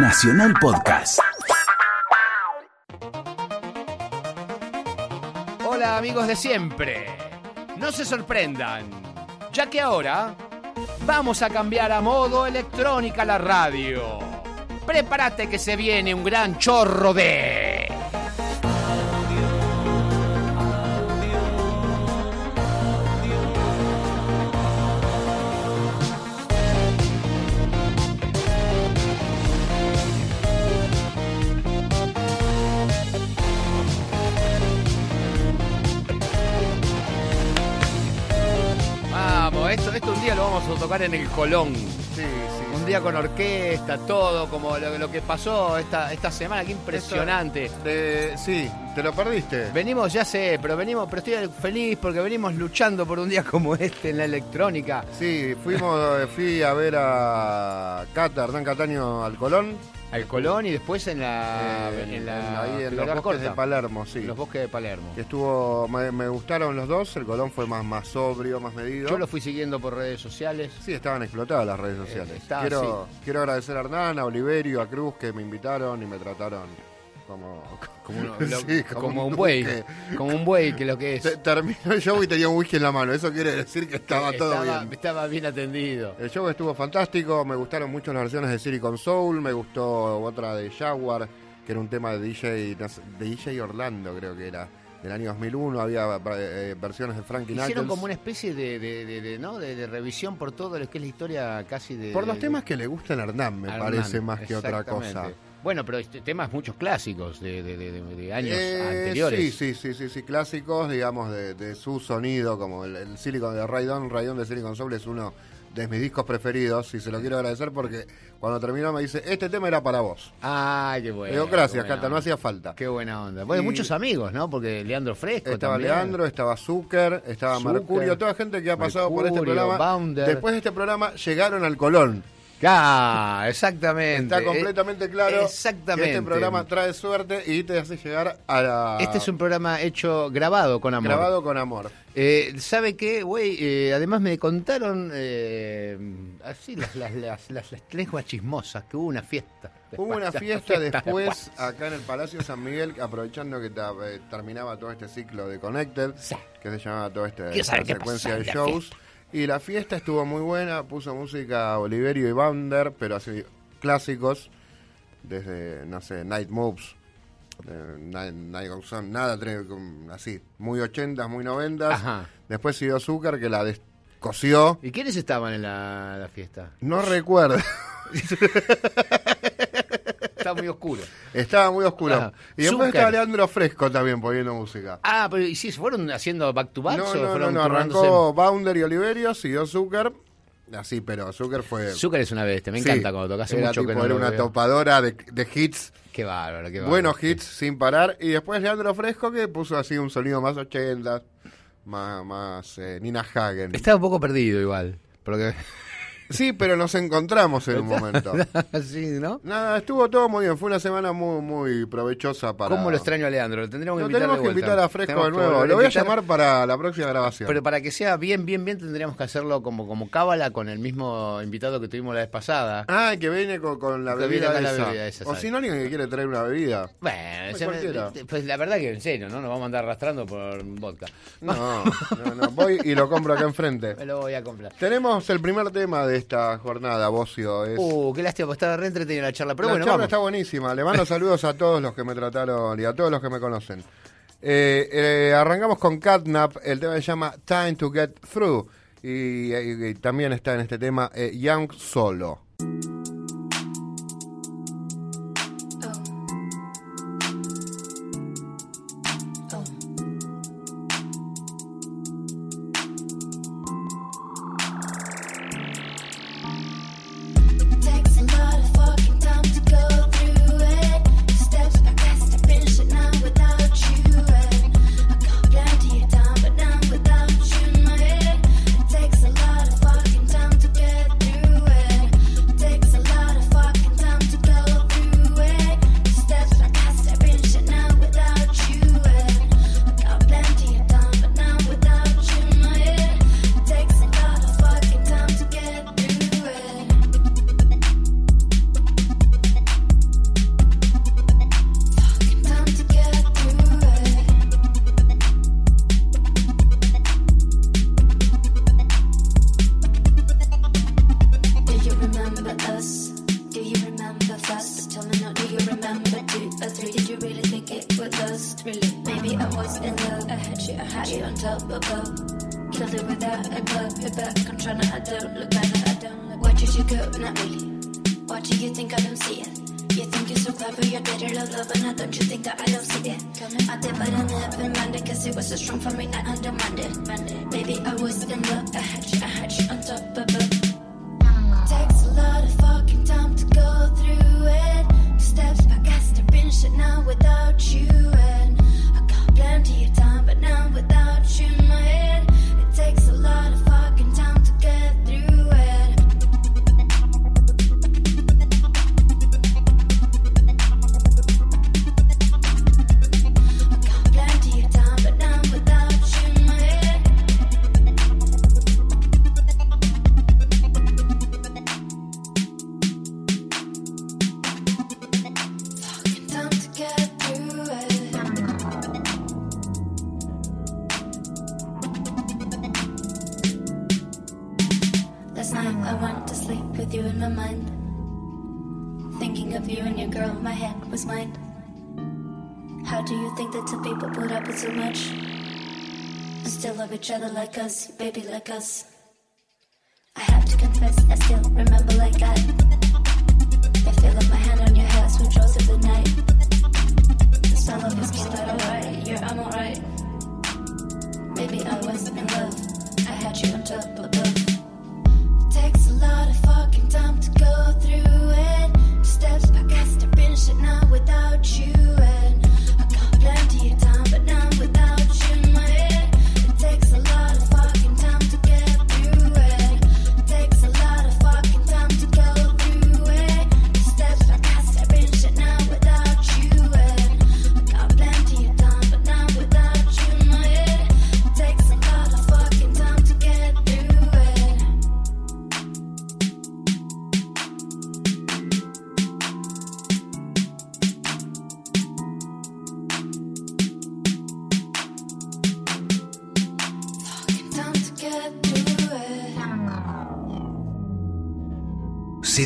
Nacional Podcast. Hola amigos de siempre. No se sorprendan, ya que ahora vamos a cambiar a modo electrónica la radio. Prepárate que se viene un gran chorro de... tocar en el Colón. Sí, sí. Un día con orquesta, todo, como lo, lo que pasó esta, esta semana, qué impresionante. De- sí, te lo perdiste. Venimos, ya sé, pero venimos, pero estoy feliz porque venimos luchando por un día como este en la electrónica. Sí, fuimos, eh, fui a ver a Cata, Hernán Cataño al Colón. Al Colón y después en la. eh, en la ahí en los bosques Corta. de Palermo, sí. Los bosques de Palermo. Que estuvo, me, me gustaron los dos, el Colón fue más, más sobrio, más medido. Yo lo fui siguiendo por redes sociales. Sí, estaban explotadas las redes sociales. Eh, está, quiero, quiero agradecer a Hernán, a Oliverio, a Cruz que me invitaron y me trataron como, Como, uno- Sí, lo- como como un un buey. Como un buey, que lo que es. Te- Terminó el show y tenía un whisky en la mano. Eso quiere decir que estaba todo estaba, bien. estaba bien atendido. El show estuvo fantástico, me gustaron mucho las versiones de Silicon Soul, me gustó otra de Jaguar, que era un tema de DJ, de DJ Orlando, creo que era, del año 2001, había eh, versiones de Frankie Hicieron Knuckles. como una especie de, de- de- de, ¿no? de, revisión por todo lo que es la historia casi de. Por los temas que le gustan a Hernán, me Hernán, parece, más que otra cosa. Bueno, pero este, temas muchos clásicos de, de- de- de- años Eh, anteriores. Sí, sí, sí, sí, sí, clásicos, digamos, de, de su sonido, como el, el Silicon de Raidon, Raidon de Silicon Soul es uno de mis discos preferidos y se lo quiero agradecer porque cuando terminó me dice, este tema era para vos. Ay, qué bueno. Le digo, gracias, Cata, no hacía falta. Qué buena onda. Bueno, Y- muchos amigos, ¿no? Porque Leandro Fresco Estaba también. Leandro, estaba Zucker, estaba Zucker, Mercurio, toda gente que ha pasado por este programa. Bounder. Después de este programa llegaron al Colón. Ah, exactamente. Está completamente claro exactamente. que este programa trae suerte y te hace llegar a la... Este es un programa hecho grabado con amor. grabado con amor. Eh, ¿Sabe qué, güey? Eh, además me contaron eh, así las, las, las, las, lenguas chismosas, que hubo una fiesta. Hubo una fiesta después acá en el Palacio San Miguel, aprovechando que eh, terminaba todo este ciclo de Connected, Sí. que se llamaba toda esta, secuencia de shows. Y la fiesta estuvo muy buena, puso música Oliverio y Bounder, pero así clásicos, desde, no sé, Night Moves, eh, Night, Night Goes On, nada, así, muy 80s, muy 90s. Ajá. Después siguió Azúcar, que la descosió. ¿Y quiénes estaban en la, la fiesta? No recuerdo. Está muy oscuro. Estaba muy oscuro. Ajá. Y después estaba Leandro Fresco también poniendo música. Ah, pero ¿y si se fueron haciendo back to back? No, no, no, fueron no, arrancó Bounder y Oliverio, siguió Zucker. Así, pero Zucker fue. Zucker es una bestia, me Sí, encanta cuando tocas. Era mucho tipo, que no era una veo. topadora de, de hits, Qué bárbaro, qué bárbaro. buenos hits sin parar. Y después Leandro Fresco que puso así un sonido más 80, más, más eh, Nina Hagen. Estaba un poco perdido igual. Porque... Sí, pero nos encontramos en un momento. sí, ¿no? Nada, estuvo todo muy bien. Fue una semana muy, muy provechosa para. ¿Cómo lo extraño a Leandro? Lo tendríamos que Lo invitar tenemos de que vuelta. invitar a Fresco de nuevo. Lo voy a llamar para la próxima grabación. Pero para que sea bien, bien, bien, tendríamos que hacerlo como, como cábala con el mismo invitado que tuvimos la vez pasada. Ah, que viene con, con la Que viene bebida con la bebida esa, o si no, alguien que quiere traer una bebida. Bueno, cualquiera. pues la verdad que en serio, ¿no? Nos vamos a andar arrastrando por vodka. No, no, no. Voy y lo compro acá enfrente. Me lo voy a comprar. Tenemos el primer tema de esta jornada, Bocio. Es... Uh, qué lástima, pues estaba re entretenida la charla. Pero la bueno, charla vamos. está buenísima. Le mando saludos a todos los que me trataron y a todos los que me conocen. Eh, eh, arrancamos con Catnap. El tema se llama Time to Get Through. Y, y- y también está en este tema eh, Young Solo.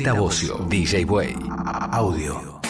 Z Bocio, DJ Way, audio.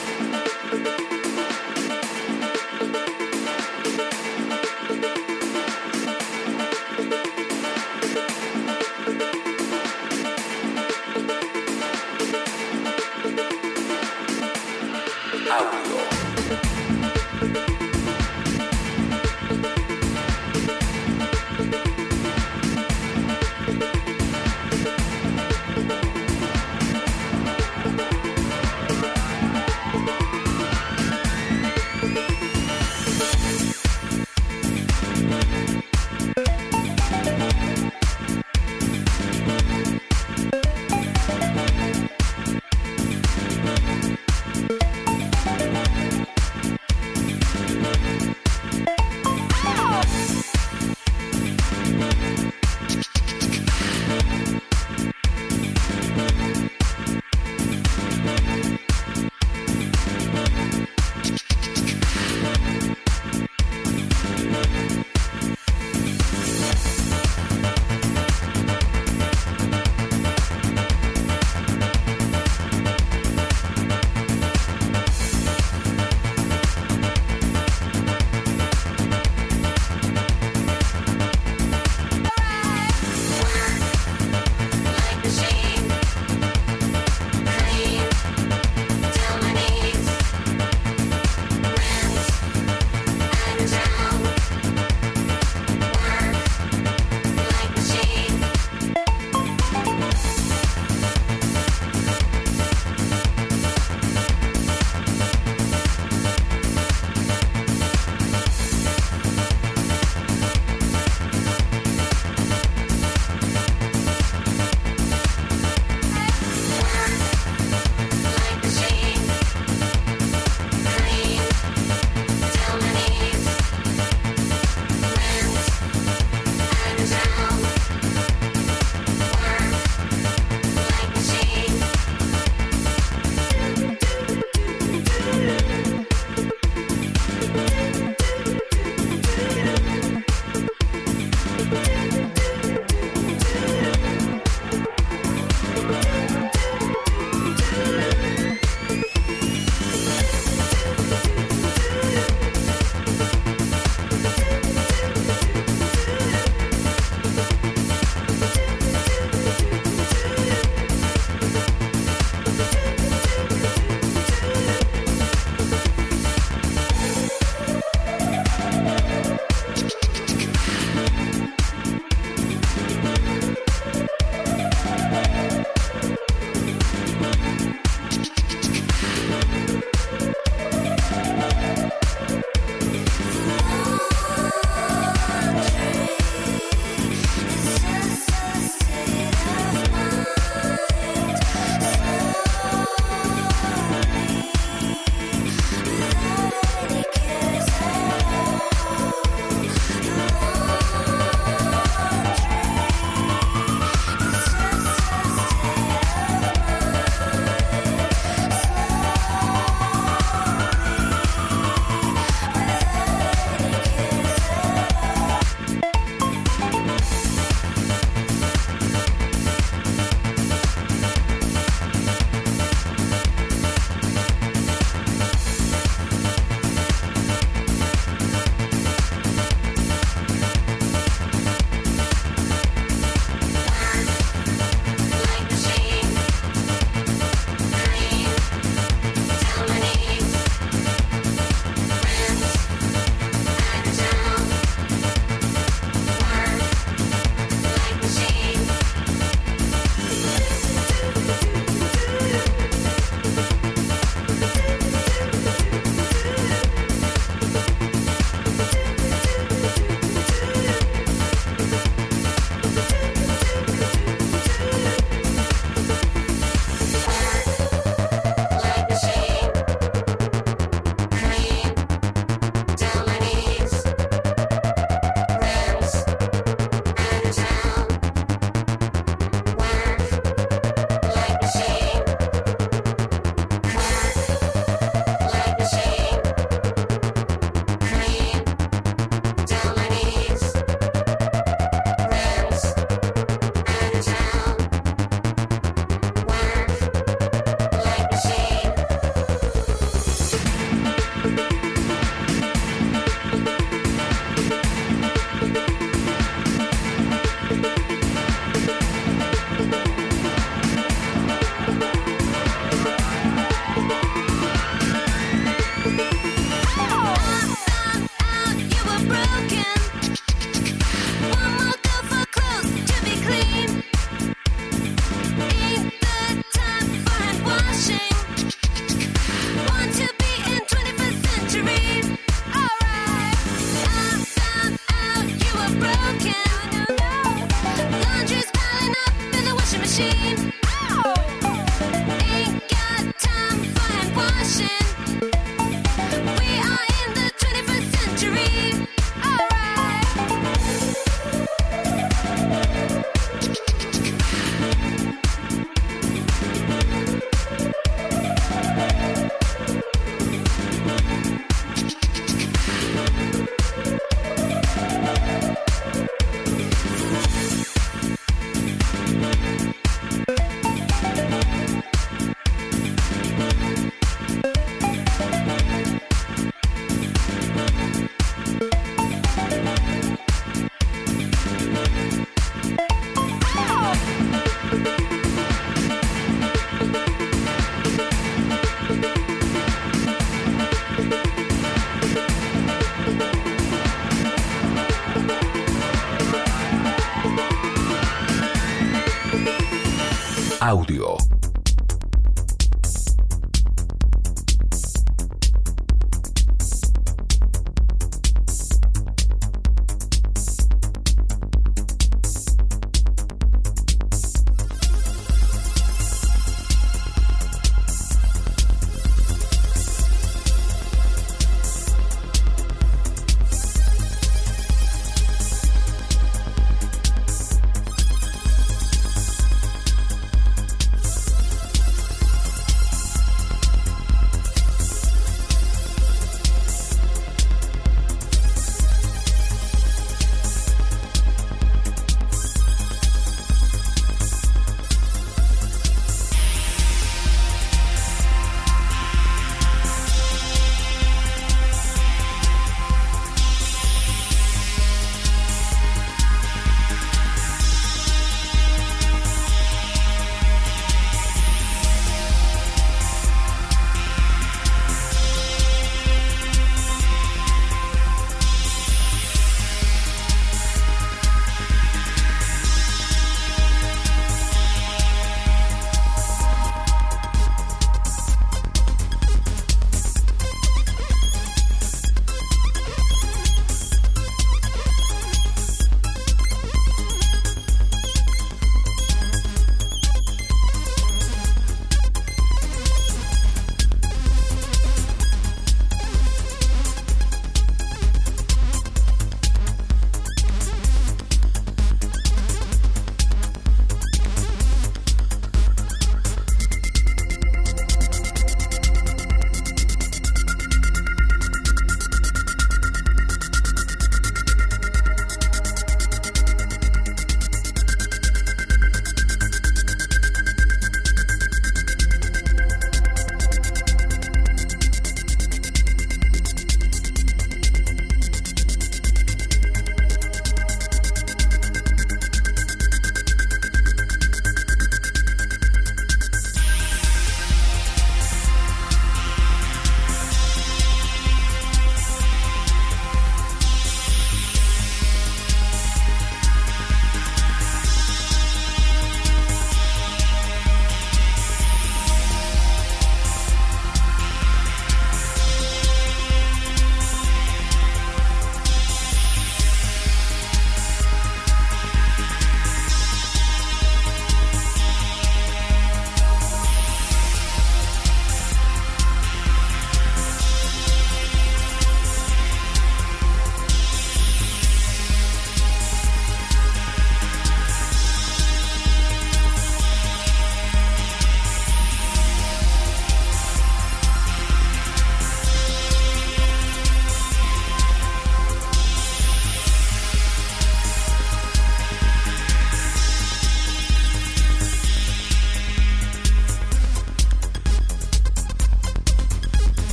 Audio.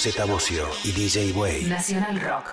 Z Bocio y DJ Way. Nacional Rock.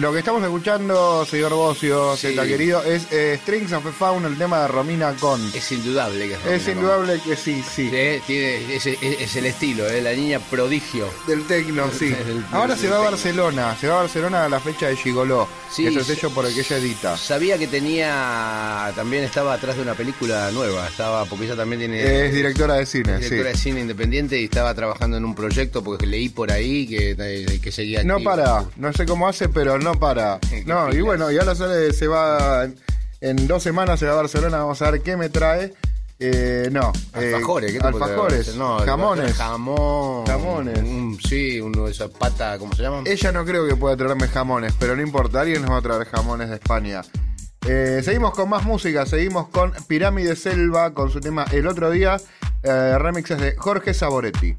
Lo que estamos escuchando, señor Bocio, Sí. Querido, es eh, Strings of a Faun, el tema de Romina Con. Es indudable que es Es Romina indudable que sí, sí. Tiene, es, es- es el estilo, ¿eh? la niña prodigio. Del tecno, sí. Del- Ahora del se va a. Barcelona, se va a Barcelona a la fecha de Gigoló, Sí, que es sello por el que ella edita. Sabía que tenía, también estaba atrás de una película nueva, estaba, porque ella también tiene... Es directora de cine, directora sí. de cine independiente y estaba trabajando en un proyecto porque leí por ahí que, eh, que seguía No para, no sé cómo hace, pero no para. No, y bueno, y ahora sale, se va, en dos semanas se va a Barcelona, vamos a ver qué me trae. Eh, no. eh, Alfajores, ¿qué te alfajores? No, jamones. Jamón. Jamones. un- sí, uno de esas patas, ¿cómo se llaman? Ella no creo que pueda traerme jamones, pero no importa, alguien nos va a traer jamones de España. Eh, seguimos con más música, seguimos con Pirámide Selva, con su tema El Otro Día, eh, remixes de Jorge Saboretti.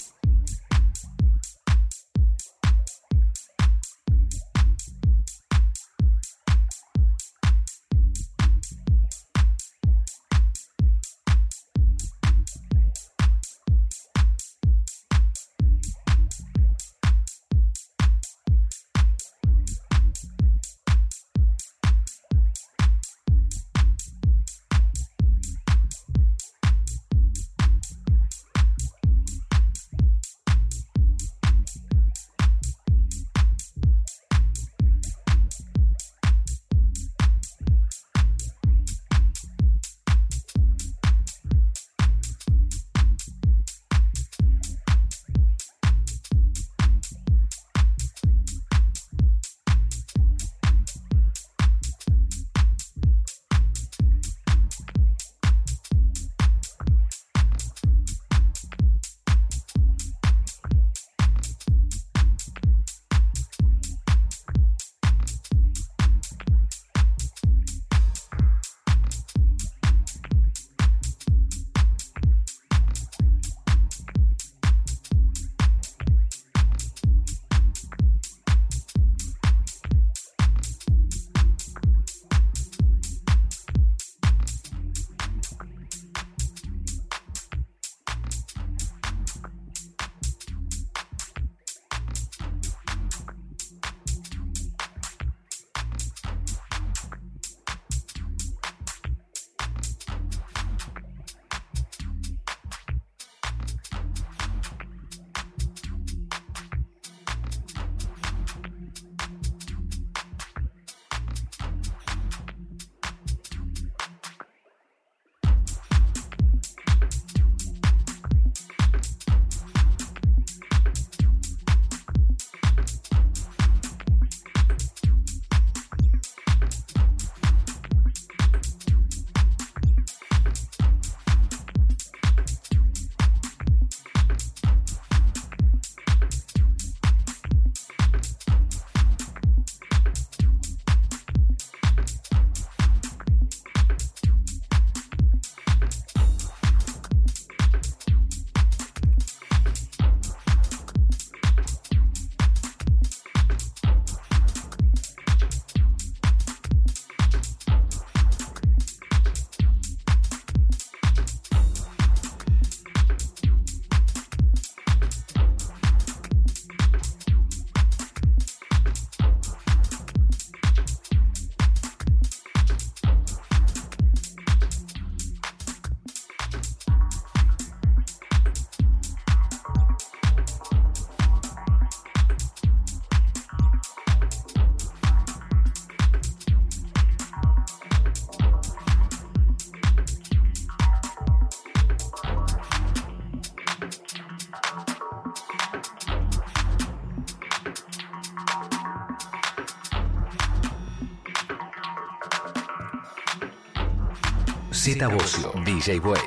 Z Bocio, DJ Way,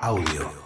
audio.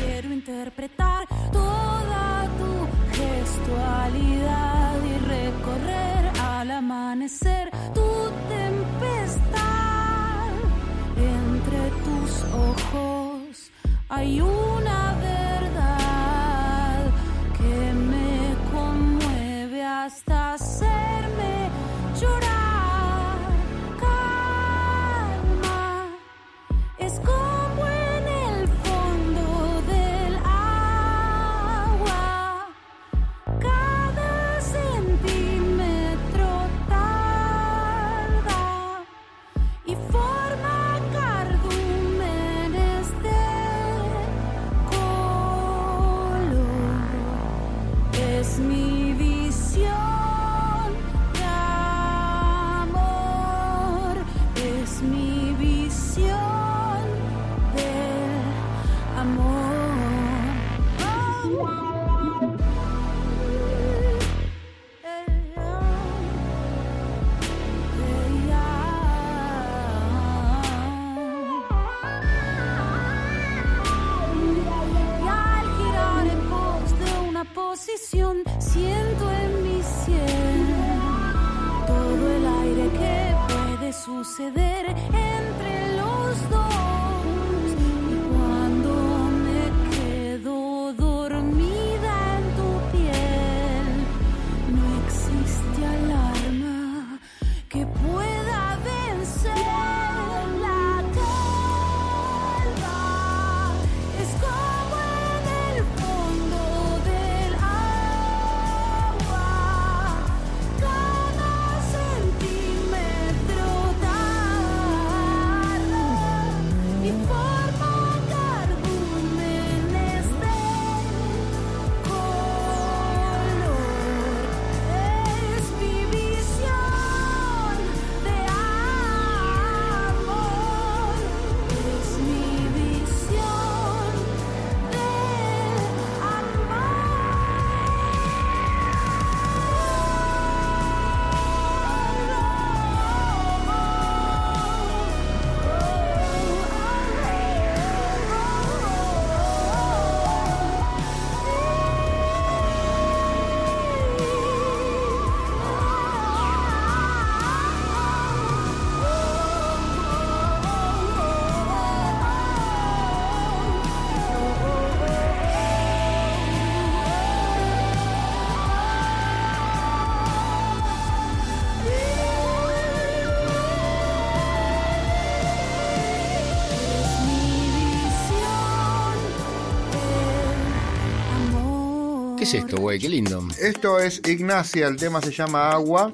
Es esto, güey? Qué lindo. Esto es Ignacia, el tema se llama Agua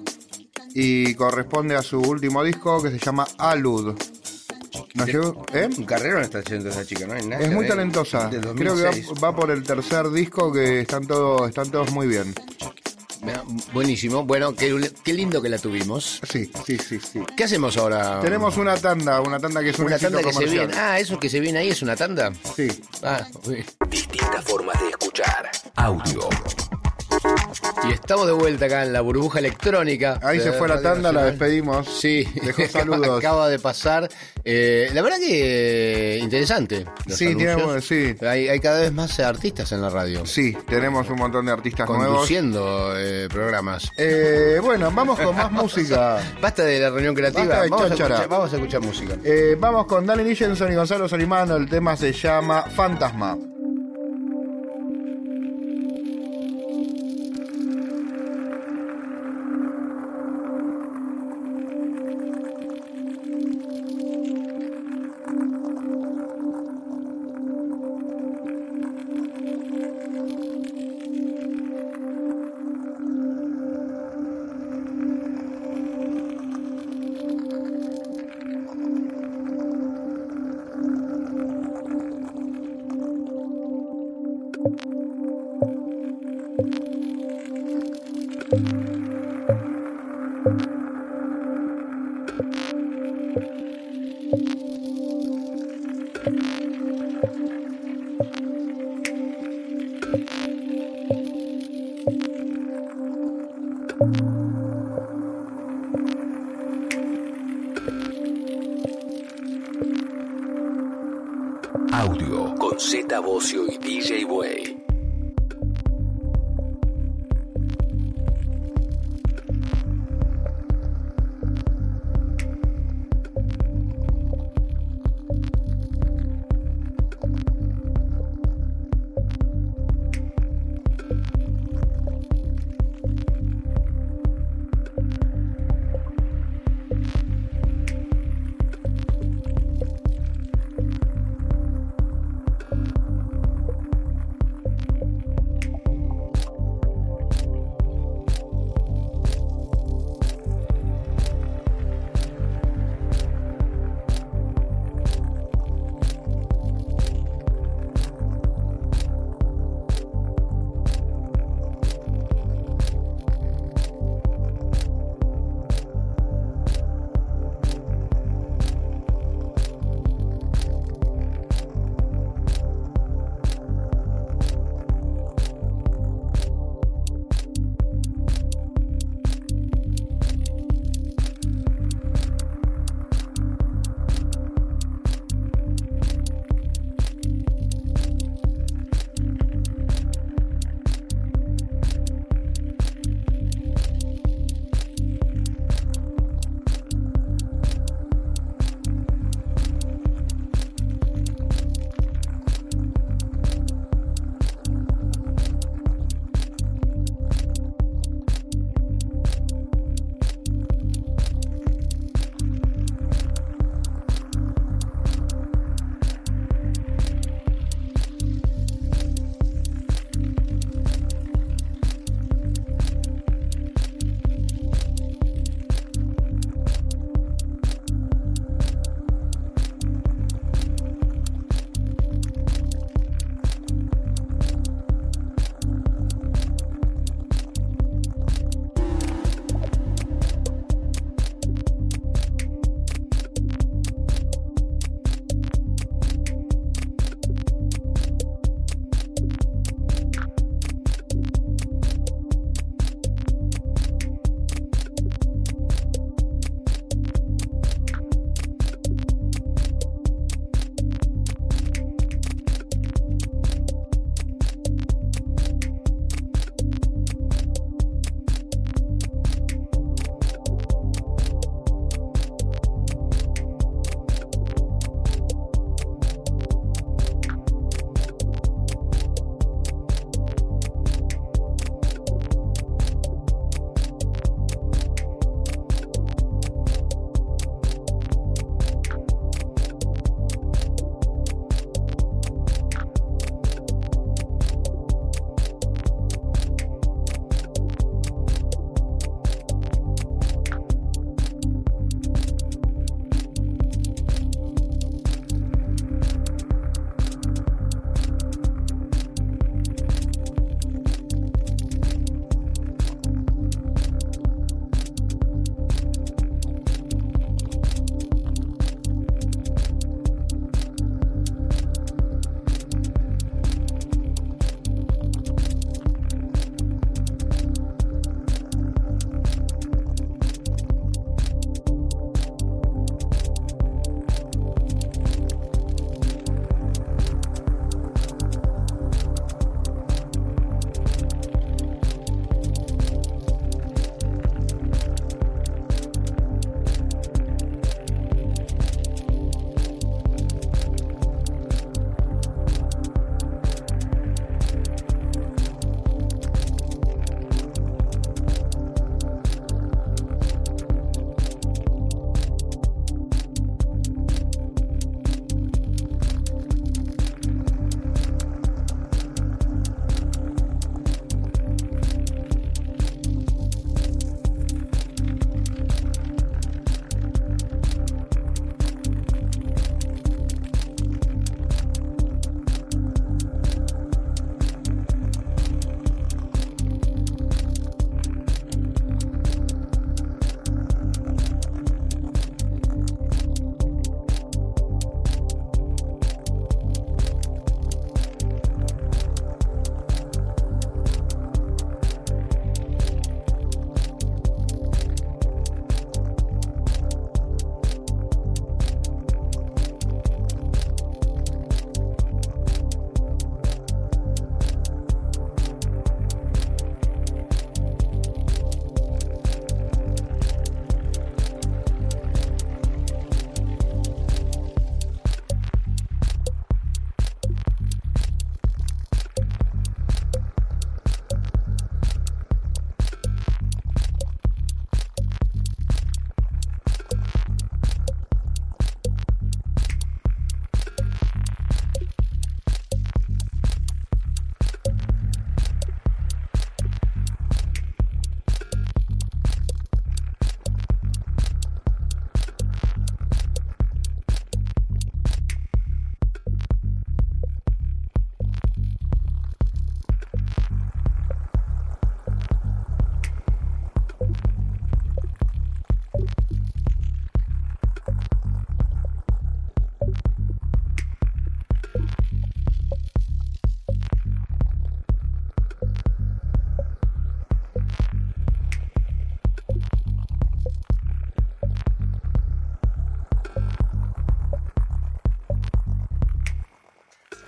y corresponde a su último disco que se llama Alud. Nos llegó- ¿eh? Un carrero está haciendo esa chica, ¿no? Ignacia, Es muy de- talentosa. de Creo que 2006. va, va por el tercer disco que están todos, están todos muy bien. Buenísimo. Bueno, qué, qué lindo que la tuvimos. Sí, sí, sí, sí. ¿Qué hacemos ahora? Tenemos una tanda, una tanda que es un una éxito tanda que se viene. Ah, eso que se viene ahí es una tanda. Sí. Ah, uy. Distintas formas de escuchar. Audio. Y estamos de vuelta acá en la burbuja electrónica. Ahí se fue la Radio tanda, la despedimos. Sí, Dejó saludos. acaba de pasar. Eh, la verdad que eh, interesante. los Sí, anuncios. tenemos- sí. Hay, hay cada vez más artistas en la radio. Sí, tenemos un montón de artistas nuevos. Conduciendo eh, programas. Eh, bueno, vamos con más música. Basta de la reunión creativa. Basta de Vamos a, cháchara. escuchar, vamos a escuchar música. Eh, vamos con Dani Nichenson y Gonzalo Solimano. El tema se llama Fantasma.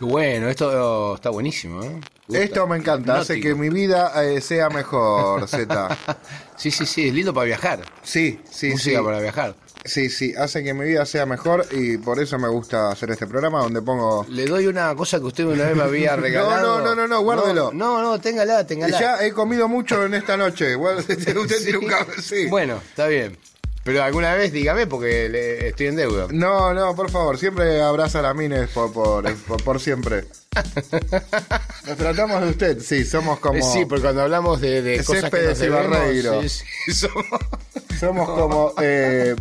Bueno, esto está buenísimo, ¿eh? Gusta. Esto me encanta, hace que mi vida eh, sea mejor, Z. Sí, sí, sí, es lindo para viajar. Sí, sí, Música sí. para viajar. Sí, sí, hace que mi vida sea mejor y por eso me gusta hacer este programa donde pongo... Le doy una cosa que usted una vez me había regalado. no, no, no, no, guárdelo. No, no, téngala, téngala. Ya he comido mucho en esta noche. Usted tiene un café, sí. Bueno, está bien. Pero alguna vez dígame porque le- estoy en deuda. No, no, por favor, siempre abraza a las mines por, por, por, por siempre. Nos tratamos de usted, sí, somos como... Sí, porque cuando hablamos de, de cosas que nos debemos, sí, sí, somos... Somos como eh,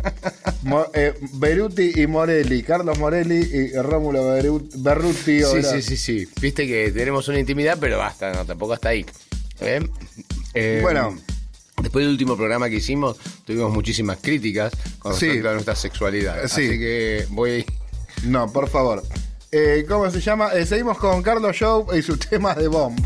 Mo- eh, Beruti y Morelli, Carlos Morelli y Rómulo Beru- Berruti. Sí, sí, sí, sí. Viste que tenemos una intimidad, pero basta, no, tampoco hasta ahí. ¿Eh? Eh, Bueno. Después del último programa que hicimos, tuvimos muchísimas críticas con Sí. respecto a nuestra sexualidad. Sí. Así que voy. No, por favor. Eh, ¿Cómo se llama? Eh, seguimos con Carlos Show y su tema de bomb.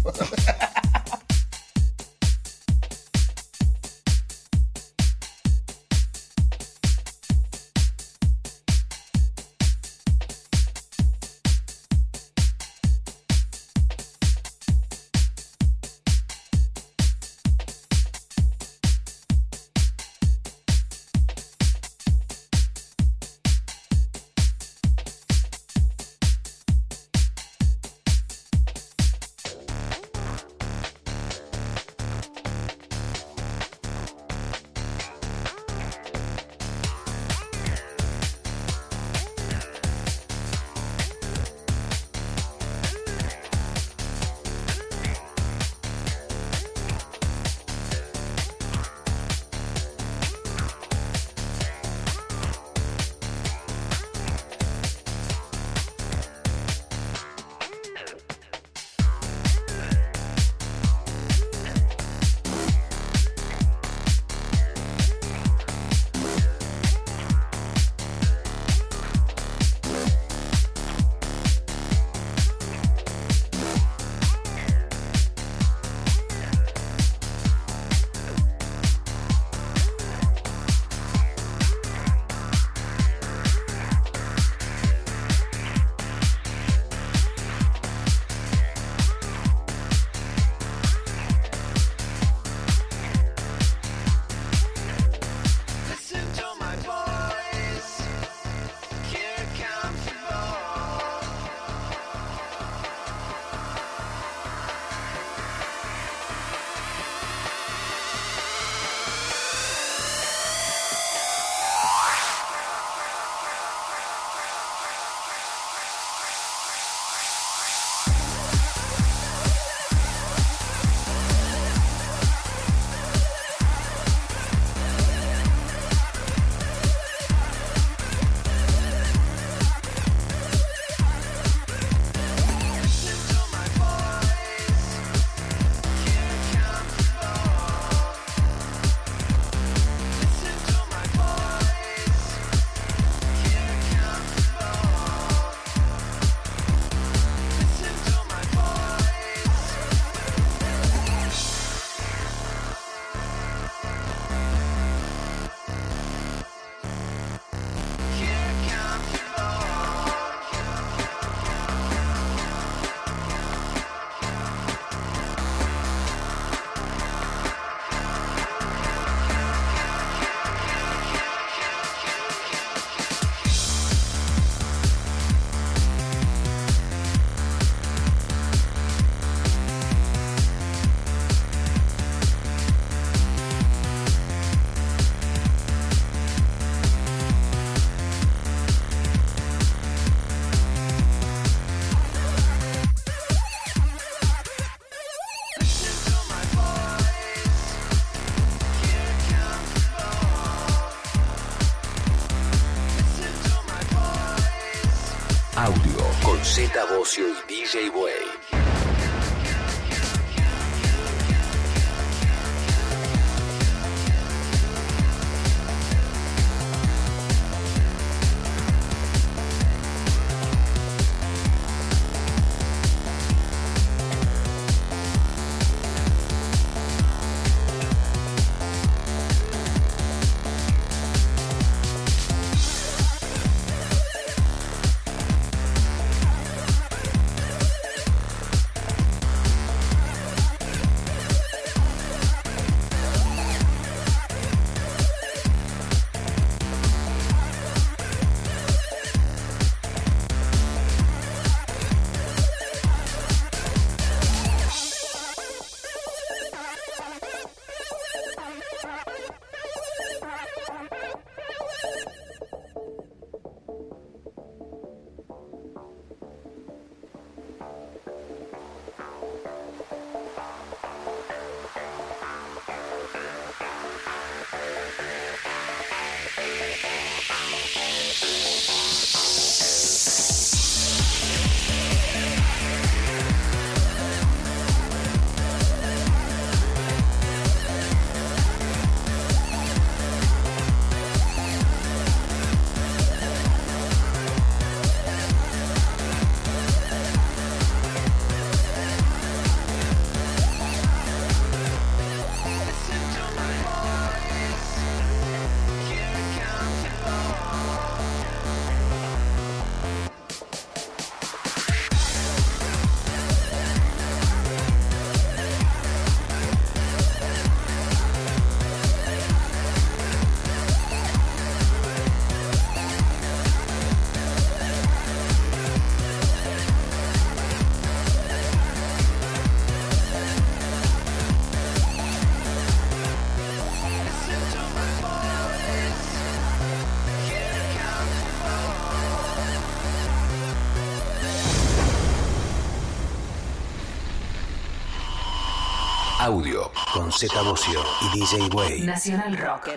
DJ Way. Y DJ Way. Nacional Rock.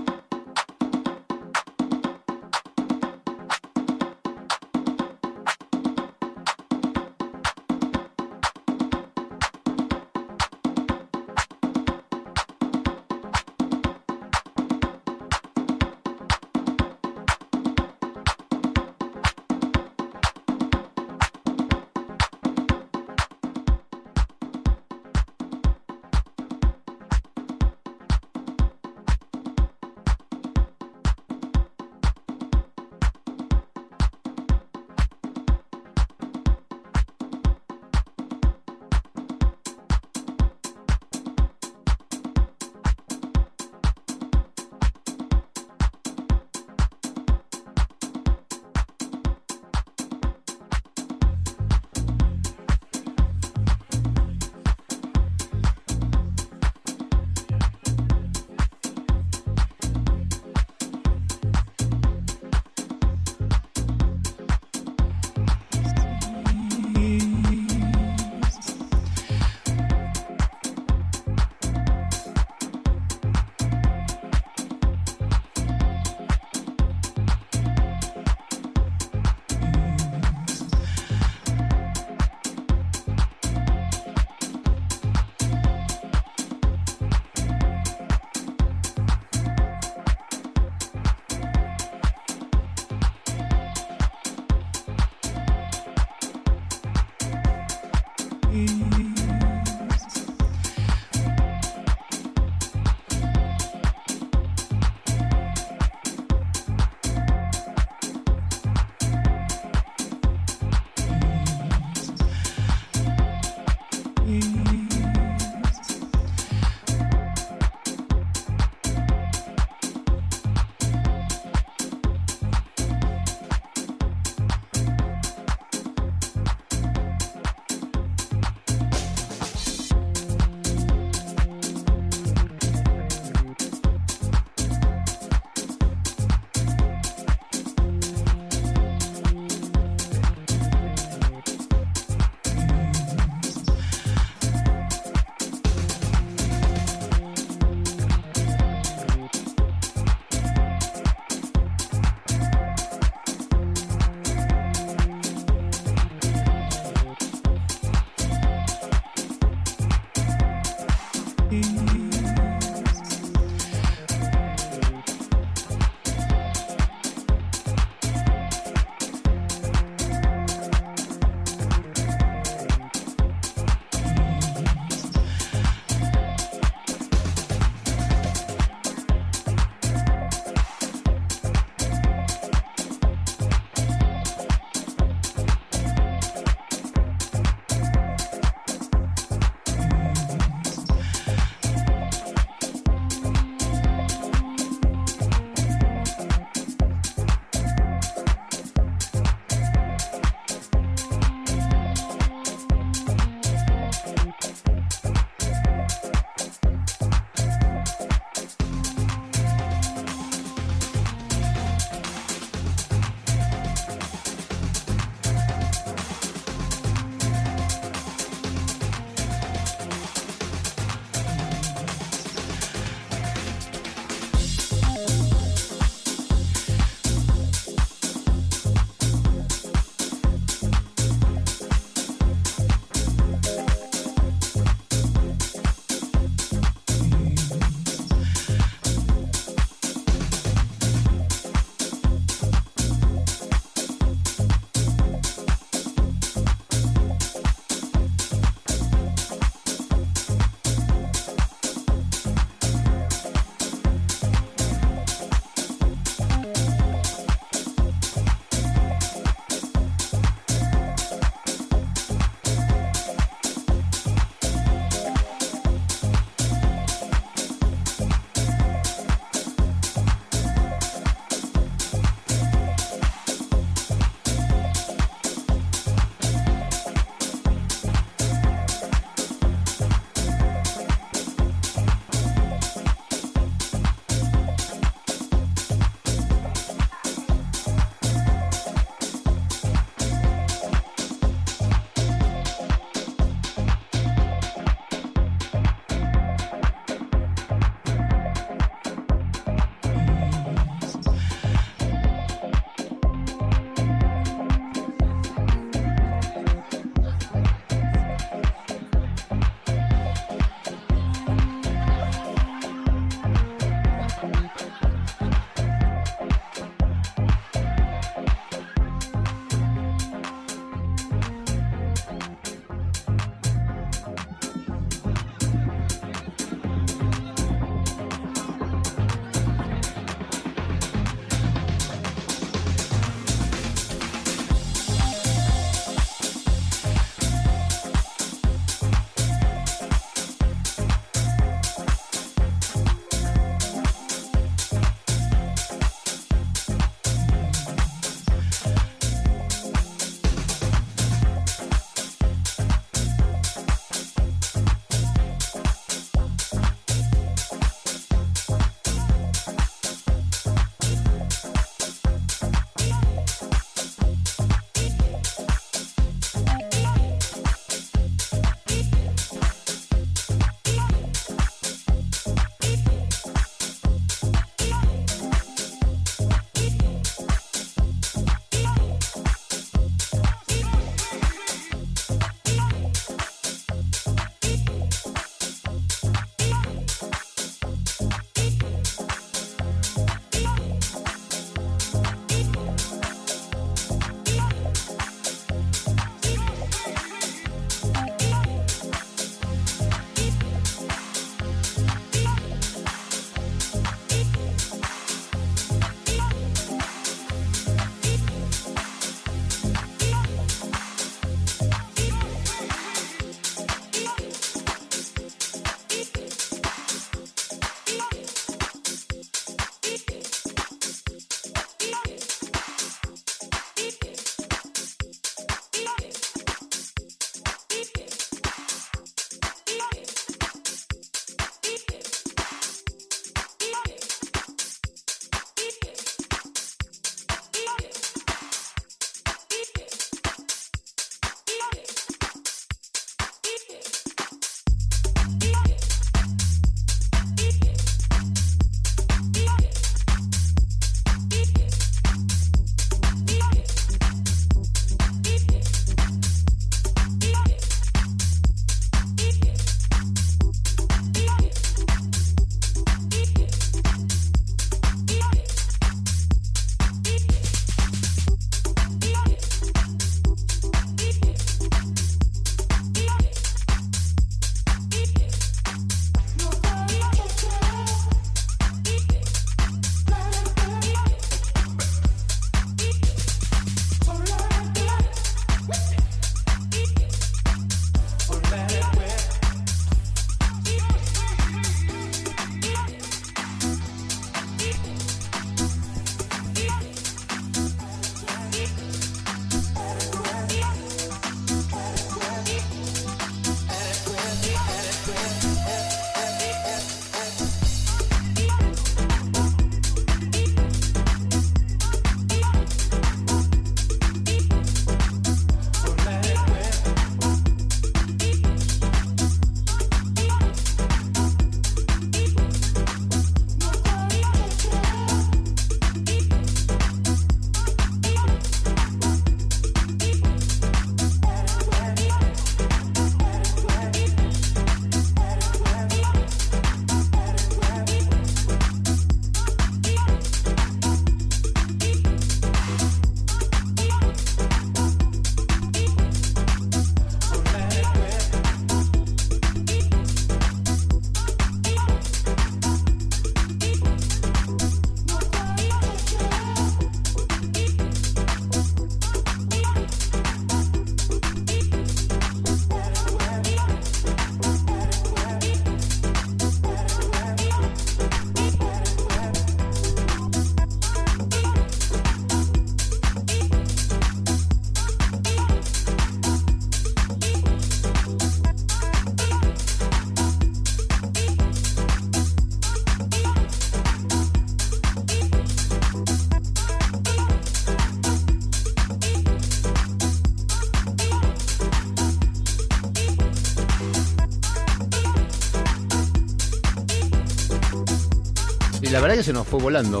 Se nos fue volando.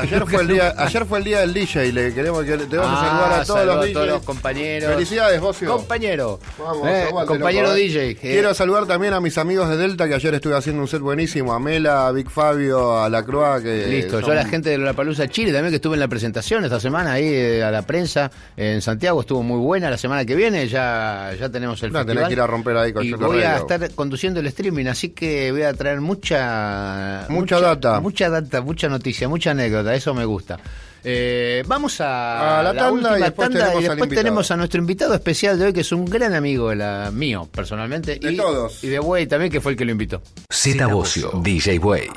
Ayer fue el día, ayer fue el día del DJ. Le queremos que te vamos a saludar a todos Ah, los a todos los compañeros. Felicidades, Bocio. Compañero. Vamos, Eh, aguante, compañero. DJ. eh. Quiero saludar también a mis amigos de Delta que ayer estuve haciendo un set buenísimo. A Mela, a Big Fabio, a La Croix. Que Listo, yo a la gente de la Palusa Chile también que estuve en la presentación esta semana ahí eh, a la prensa en Santiago, estuvo muy buena. La semana que viene ya, ya tenemos el No, tenés que ir a romper ahí con Y voy a estar conduciendo el streaming, así que voy a traer mucha... Mucha data. Mucha data, mucha noticia, mucha anécdota, eso me gusta. Eh, vamos a, A la tanda última y después tanda tenemos y al después invitado. tenemos a nuestro invitado especial de hoy, que es un gran amigo de la, mío, personalmente. De y, todos. Y de Way también, que fue el que lo invitó. Z Bocio, DJ Way.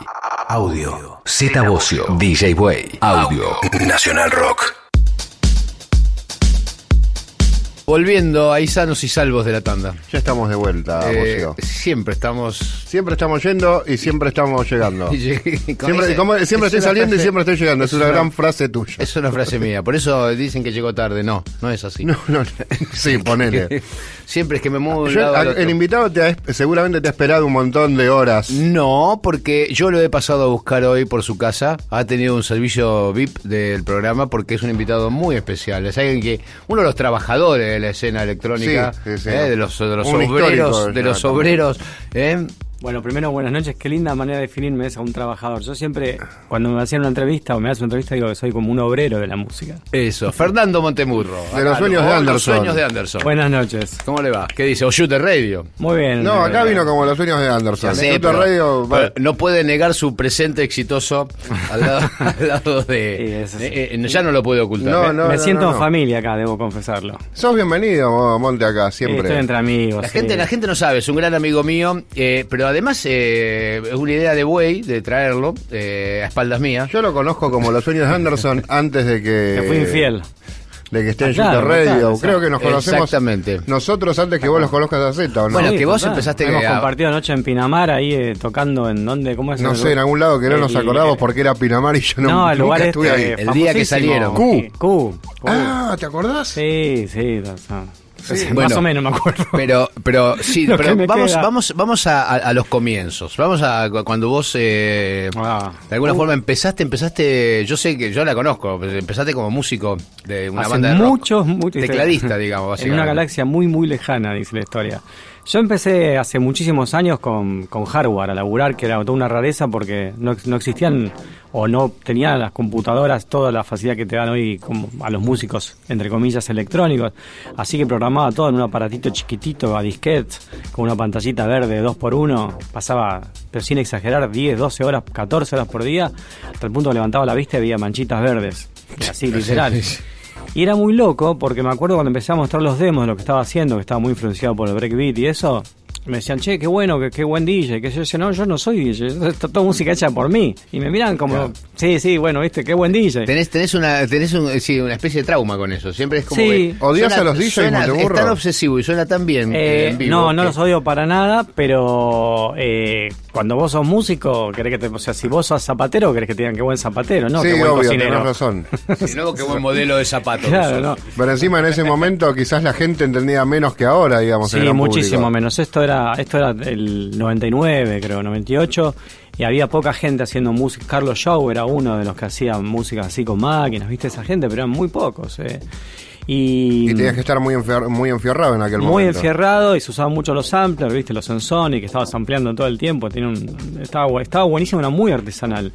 Audio. Z Bocio, DJ Way. Audio. Nacional Rock. Volviendo ahí sanos y salvos de la tanda. Ya estamos de vuelta, Eh, siempre estamos. Siempre estamos yendo y siempre estamos llegando. Siempre, Siempre, como- siempre estoy saliendo y siempre estoy llegando. Es, una, gran frase tuya. Es una frase mía. Por eso dicen que llegó tarde. No, no es así. No, no, sí, ponele. siempre es que me muevo Yo- a- el invitado te ha- seguramente te ha esperado un montón de horas. No, porque yo lo he pasado a buscar hoy por su casa. Ha tenido un servicio VIP del programa porque es un invitado muy especial. Es alguien que, uno de los trabajadores de la escena electrónica, Sí, sí, sí. ¿eh? de los, de los obreros, de los obreros. ¿eh? Bueno, primero, buenas noches. Qué linda manera de definirme es a un trabajador. Yo siempre, cuando me hacían una entrevista o me hacen una entrevista, digo que soy como un obrero de la música. Eso, Fernando Montemurro. De los sueños de Anderson. Los sueños de Anderson. Buenas noches. ¿Cómo le va? ¿Qué dice? O Shooter Radio. Muy bien. No, acá vino como los sueños de Anderson. Tuto pero- Radio, no puede negar su presente exitoso al lado, al lado de... Sí, eso sí. eh, eh, ya no lo puede ocultar. No, ¿eh? no. me siento en no. familia acá, debo confesarlo. Sos bienvenido, Monte, acá, Sí, Estoy siempre. entre amigos. La sí. gente, la gente no sabe, es un gran amigo mío, eh, pero además eh, es una idea de Way de traerlo eh, a espaldas mías. Yo lo conozco como los sueños de Anderson antes de que. Te fui infiel. De que esté en Ah, claro, Shooter Radio. claro, Creo que nos conocemos. Exactamente. Nosotros antes que vos los conozcas a Z, ¿o no? Bueno, Sí, que vos total. empezaste Hemos a- compartido anoche en Pinamar, ahí eh, tocando en dónde, ¿cómo es? no sé, en algún lado que no nos el- acordamos porque era Pinamar y yo no, No, el lugar nunca este, estuve ahí. El día que salieron. Q. Q. Q. Ah, ¿te acordás? Sí, sí. o sea, Sí, más o menos me acuerdo. Pero, pero sí, pero vamos, queda. vamos, vamos a, a- a los comienzos. Vamos a cu- cuando vos eh, Ah. de alguna forma empezaste, empezaste, yo sé que yo la conozco, pues, empezaste como músico de una Hace banda de rock. muchos, muchos tecladista, digamos, En una galaxia muy, muy lejana, dice la historia. Yo empecé hace muchísimos años con, con hardware a laburar, que era toda una rareza porque no, no existían o no tenían las computadoras toda la facilidad que te dan hoy como a los músicos, entre comillas, electrónicos. Así que programaba todo en un aparatito chiquitito a disquete, con una pantallita verde 2x1. Pasaba, pero sin exagerar, 10, 12 horas, 14 horas por día, hasta el punto que levantaba la vista y veía manchitas verdes. Así, literal. Y era muy loco porque me acuerdo cuando empecé a mostrar los demos de lo que estaba haciendo, que estaba muy influenciado por el breakbeat y eso, me decían, che, qué bueno, qué, qué buen DJ. Que yo decía, no, yo no soy DJ, esto es toda música hecha por mí. Y me miran como, sí, sí, bueno, viste, qué buen DJ. Tenés, tenés, una, tenés un- sí, una especie de trauma con eso. Siempre es como Sí. que ¿Odias suena- a los DJs, suena- Es tan obsesivo y suena tan bien Eh, en vivo. no, no que- los odio para nada, pero eh, cuando vos sos músico, querés que te, o sea, si vos sos zapatero, querés que te digan qué buen zapatero, no, sí, qué buen obvio, cocinero. tenés razón. Si no, qué buen modelo de. Claro, no. Pero encima en ese momento quizás la gente entendía menos que ahora, digamos. en Sí, muchísimo público. menos. Esto era, esto era el 99, creo, 98, y había poca gente haciendo música. Carlos Shaw era uno de los que hacía música así con máquinas, ¿viste? Esa gente, pero eran muy pocos. eh. Y, Y tenías que estar muy, enfiar- muy enfierrado en aquel muy momento. enfierrado y se usaban mucho los samplers, ¿viste? Los Sensonic, que estabas ampliando todo el tiempo. Tenía un, estaba, estaba buenísimo, era muy artesanal.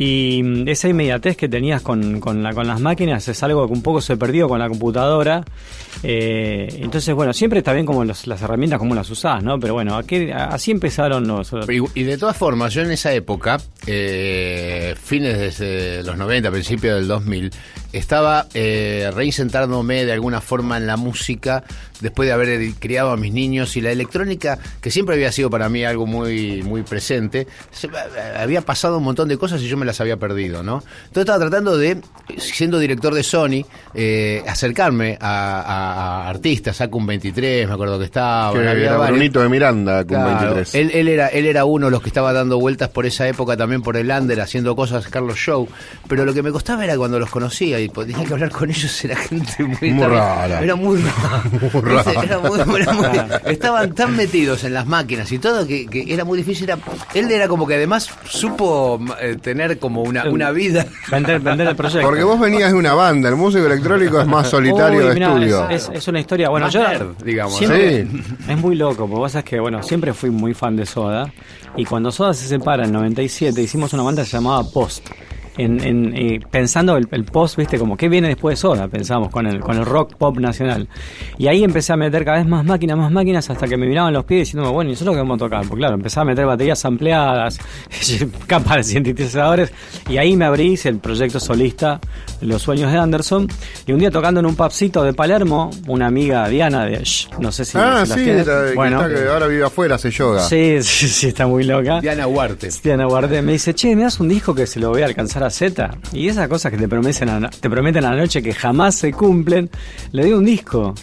Y mm, esa inmediatez que tenías con, con, la, con las máquinas es algo que un poco se perdió con la computadora. Eh, entonces, bueno, siempre está bien como las herramientas, como las usás, ¿no? Pero bueno, aquí- así empezaron los... Y, y de todas formas, yo en esa época, eh, fines de los 90, principios del 2000, estaba eh, reinsentándome de alguna forma en la música después de haber criado a mis niños y la electrónica, que siempre había sido para mí algo muy, muy presente, se- había pasado un montón de cosas y yo me las había perdido, ¿no? Entonces estaba tratando de, siendo director de Sony, eh, acercarme a, artistas, a un 23, me acuerdo que estaba. Que había era. Brunito de Miranda, con Claro, 23. Él, él era, él era uno de los que estaba dando vueltas por esa época también por el under, haciendo cosas, Carlos Show. Pero lo que me costaba era cuando los conocía y tenía que hablar con ellos, era gente muy, Muy rara. Era muy rara. Muy rara. Era muy- era muy- estaban tan metidos en las máquinas y todo que, que era muy difícil. Era- él era como que además supo eh, tener como una, una vida. Vender, vender el proyecto. Porque vos venías de una banda, el músico electrónico es más solitario Uy, de mirá, estudio. Es, es- es una historia. Bueno, Más yo. nerd, digamos, siempre- ¿no? Es muy loco, porque vos sabés que, bueno, siempre fui muy fan de Soda. Y cuando Soda se separa en 97, hicimos una banda que se llamaba Post. En, en, eh, pensando el, el post, viste, como qué viene después de Soda, pensamos, con el, con el rock pop nacional. Y ahí empecé a meter cada vez más máquinas, más máquinas, hasta que me miraban los pies diciéndome, bueno, ¿y eso es lo que vamos a tocar? Porque claro, empezaba a meter baterías ampliadas, capas de sintetizadores, y ahí me abrí, hice el proyecto solista, Los Sueños de Anderson, y un día tocando en un pubcito de Palermo, una amiga Diana de, Shh, no sé si... ah, si sí, la- bueno, que ahora vive afuera, hace yoga. sí, sí, sí, está muy loca. Diana Huarte. Diana Guardé me dice, che, me das un disco que se lo voy a alcanzar a Z. Y esas cosas que te prometen a, te prometen a la noche que jamás se cumplen, le di un disco.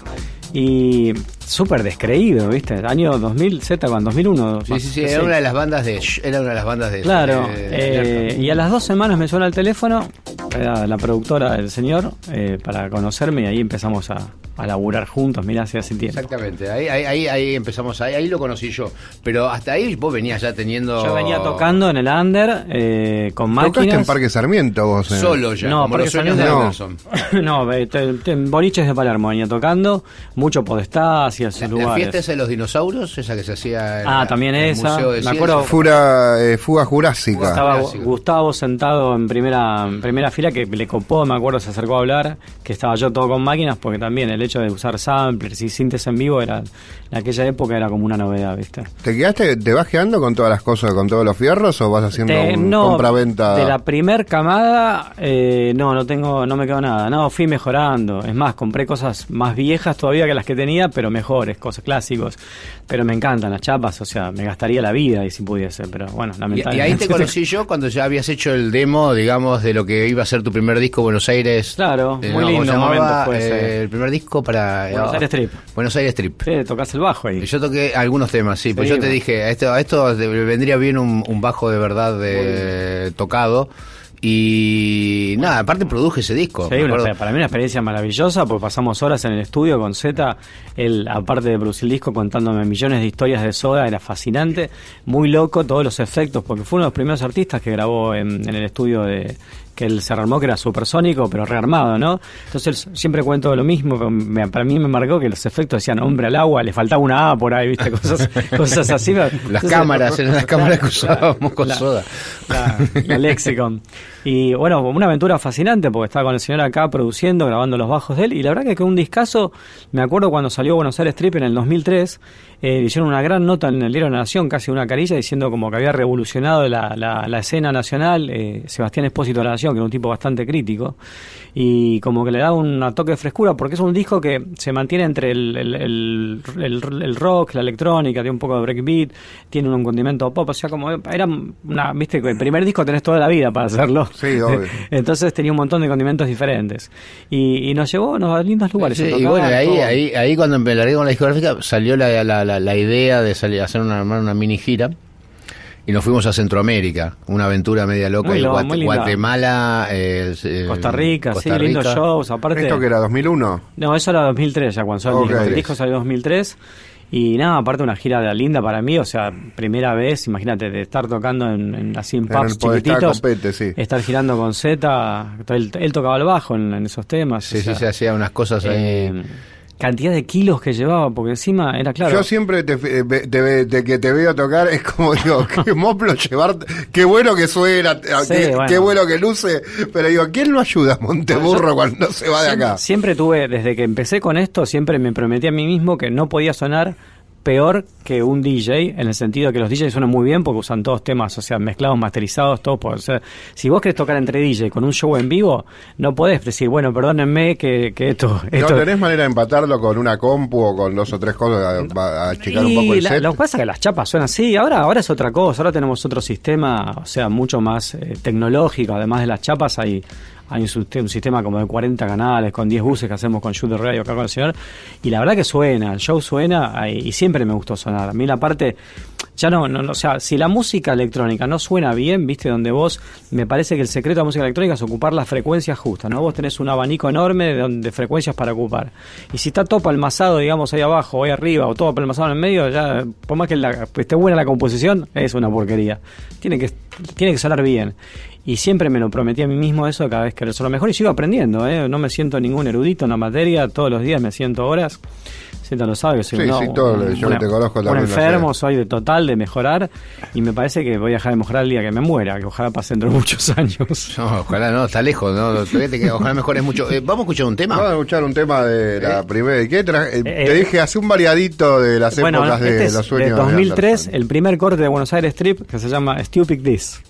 Y súper descreído, ¿viste? Año 2000, Z, cuando 2001. Sí, sí, sí, era una de las bandas de. Era una de las bandas de. Claro, eh, y a las dos semanas me suena el teléfono, era la productora del señor, eh, para conocerme y ahí empezamos a, a laburar juntos, mirá, hace hace tiempo. Exactamente, ahí, ahí, ahí, ahí empezamos, ahí, ahí lo conocí yo. Pero hasta ahí vos venías ya teniendo. Yo venía tocando en el under eh, con máquinas. Tocaste en Parque Sarmiento vos. eh. Solo ya, No, como los sueños de no, te- te- en boliches de Palermo venía tocando, mucho Podestá hacia esos La, la lugares. fiesta esa de los dinosaurios, esa que se hacía en Ah, la- también en el esa, Museo de me acuerdo-. Fura, eh, fuga jurásica. Estaba. Gustavo sentado en primera en primera fila que le copó, me acuerdo, se acercó a hablar, que estaba yo todo con máquinas, porque también el hecho de usar samplers y sintes en vivo era en aquella época era como una novedad, ¿viste? ¿Te quedaste, te vas quedando con todas las cosas, con todos los fierros o vas haciendo De- un no, compra-venta? De la primer camada, eh, no, no tengo, no me quedó nada. No, fui mejorando. Es más, compré cosas más viejas todavía que las que tenía, pero mejores, cosas clásicos. Pero me encantan las chapas, o sea, me gastaría la vida y si pudiese, pero bueno, Y, y lamentablemente. ahí te conocí yo cuando ya habías hecho el demo, digamos, de lo que iba a ser tu primer disco Buenos Aires. Claro, Eh, muy ¿cómo lindo momento fue Eh, ese. el primer disco para... Buenos ah, Aires Trip. Buenos Aires Trip. Sí, tocas el bajo ahí. Yo toqué algunos temas, sí, pues Sí, yo te dije, a esto, a esto te vendría bien un, un bajo de verdad de, tocado. Y nada, aparte produje ese disco. Sí, una- para mí una experiencia maravillosa, porque pasamos horas en el estudio con Z, él, aparte de producir el disco, contándome millones de historias de Soda, era fascinante, muy loco, todos los efectos, porque fue uno de los primeros artistas que grabó en, en el estudio de que él se rearmó, que era supersónico, pero rearmado, ¿no? Entonces siempre cuento lo mismo, pero me- para mí me marcó que los efectos decían hombre al agua, le faltaba una A por ahí, ¿viste? Cosas, cosas así. Las Entonces- cámaras, eran las cámaras que usábamos con La- soda. la, la Lexicon. Y bueno, una aventura fascinante porque estaba con el señor acá produciendo, grabando los bajos de él. Y la verdad que fue un discazo. Me acuerdo cuando salió Buenos Aires Trip en el 2003, eh, hicieron una gran nota en el Diario la Nación, casi una carilla, diciendo como que había revolucionado la, la- la escena nacional. eh, Sebastián Espósito de la Nación, que era un tipo bastante crítico. Y como que le da un toque de frescura porque es un disco que se mantiene entre el, el, el- el- rock, la electrónica, tiene un poco de breakbeat, tiene un condimento pop, o sea, como era una, viste, el primer disco tenés toda la vida para hacerlo. Sí, obvio. Entonces tenía un montón de condimentos diferentes. Y, y nos llevó a lindos lugares. Sí, y bueno, ahí, todo. ahí, ahí cuando me largué con la discográfica salió la, la, la, la idea de salir a hacer una, armar una mini gira. Y nos fuimos a Centroamérica, una aventura media loca. Muy y Guate-. Guatemala, eh, eh, Costa Rica, Costa sí, lindos shows. Aparte, ¿Esto que era 2001? No, eso era 2003, ya cuando salió el Ok. disco. El disco salió en 2003. Y nada, aparte una gira de linda para mí, o sea, primera vez, imagínate, de estar tocando en, en así en pubs chiquititos, Copete, sí. estar girando con Z, él, él tocaba el bajo en, en esos temas. Sí, o sí, sea, se hacía unas cosas ahí. eh, cantidad de kilos que llevaba, porque encima era claro. Yo siempre te, eh, te que te veo tocar es como digo, qué moplo llevar, qué bueno que suena, qué, bueno. qué bueno que luce, pero digo, ¿quién lo ayuda a Monteburro cuando se va de siempre, acá? siempre tuve, desde que empecé con esto, siempre me prometí a mí mismo que no podía sonar peor que un DJ, en el sentido de que los DJs suenan muy bien porque usan todos temas, o sea, mezclados, masterizados, todo. por- o sea, si vos querés tocar entre DJ con un show en vivo, no podés decir, bueno, perdónenme que, que esto... ¿No tenés manera de empatarlo con una compu o con dos o tres cosas a, a achicar un poco el la- set? lo que pasa es que las chapas suenan así, ahora, ahora es otra cosa, ahora tenemos otro sistema, o sea, mucho más eh, tecnológico, además de las chapas hay, hay un, siste- un sistema como de 40 canales, con 10 buses que hacemos con Shoot the Radio acá con el señor, y la verdad que suena, el show suena, ahí, y siempre me gustó sonar. A mí la parte, ya no, no, no, o sea, si la música electrónica no suena bien, viste, donde vos, me parece que el secreto de la música electrónica es ocupar las frecuencias justas, ¿no? Vos tenés un abanico enorme de, de frecuencias para ocupar. Y si está todo palmazado, digamos, ahí abajo, o ahí arriba, o todo palmazado en el medio, ya, por más que la- esté buena la composición, es una porquería. Tiene que, tiene que sonar bien. Y siempre me lo prometí a mí mismo eso cada vez que lo mejor y sigo aprendiendo, ¿eh? No me siento ningún erudito en la materia, todos los días me siento horas. Zeta lo sabe que soy Sí, una- sí, todo lo- yo una- te conozco un enfermo, soy de total de mejorar y me parece que voy a dejar de mejorar el día que me muera, que ojalá pase dentro de muchos años. No, ojalá no, está lejos, no, ojalá mejores mucho. Eh, Vamos a escuchar un tema. Vamos a escuchar un tema de la primera. ¿y ¿Qué eh, Eh, te dije, hace un variadito de las Bueno, épocas de este es los sueños. de de 2003, Anderson. el primer corte de Buenos Aires Strip que se llama Stupid This.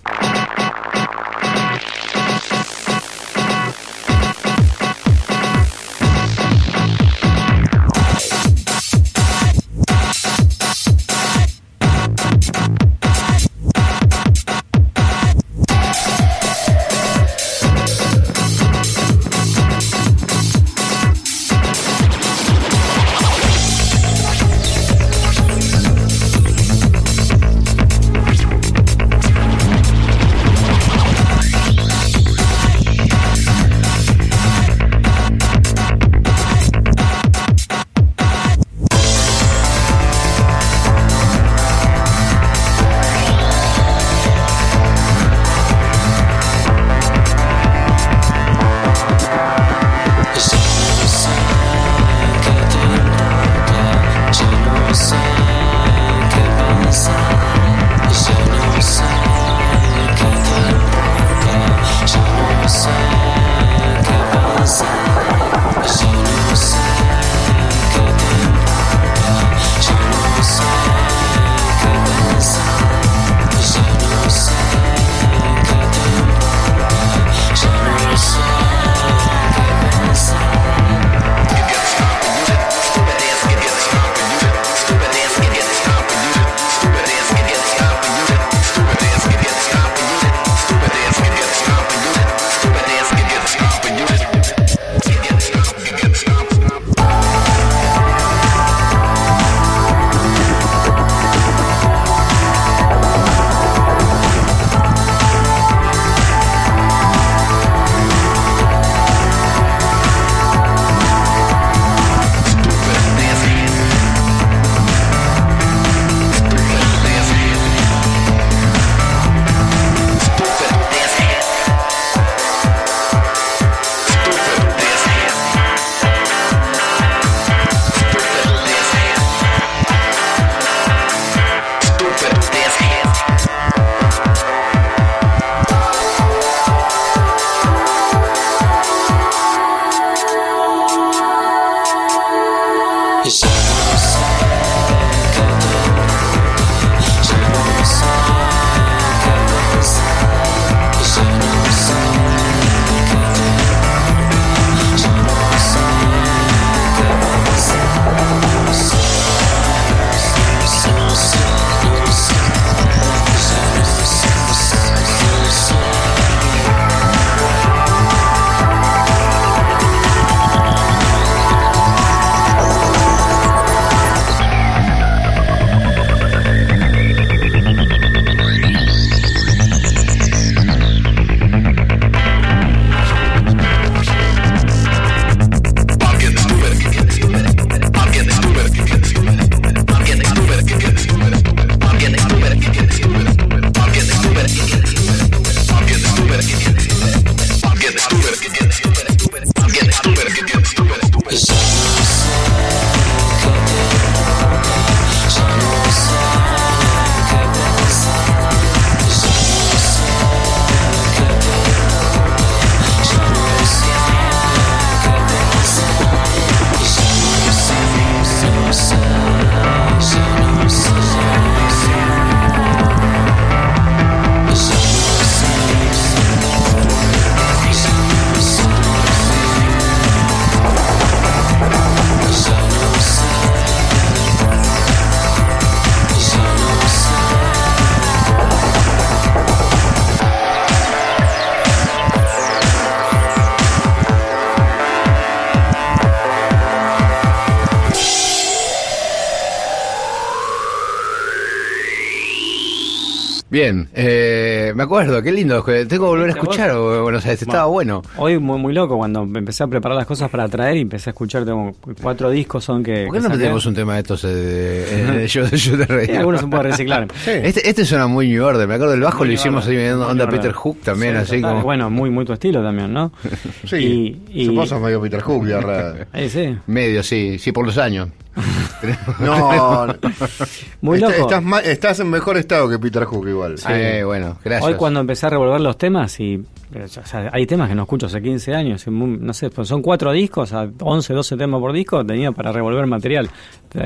Acuerdo, qué lindo. Tengo que volver a escuchar o- Buenos Aires, estaba bueno. Hoy muy, muy loco cuando empecé a preparar las cosas para traer y empecé a escuchar tengo cuatro discos son que... ¿Por qué que no tenemos un tema de estos eh, de, eh, yo, yo te reí? Sí, algunos se pueden reciclar. Este, este suena muy New Order, me acuerdo del bajo Muy lo hicimos Order, ahí viendo muy onda. Peter Hook también, Sí, así total. como... Bueno, muy, muy tu estilo también, ¿no? Sí, Y- y- sos medio Peter Hook, ya Ahí sí. Medio, sí, sí, por los años. No, no. Muy Está- loco. Estás, ma- estás en mejor estado que Peter Hook igual. Sí, bueno, gracias. Hoy cuando empecé a revolver los temas y eh, o sea, hay temas que no escucho hace 15 años, y muy- no sé, pues son cuatro discos, a 11, 12 temas por disco, tenía para revolver material.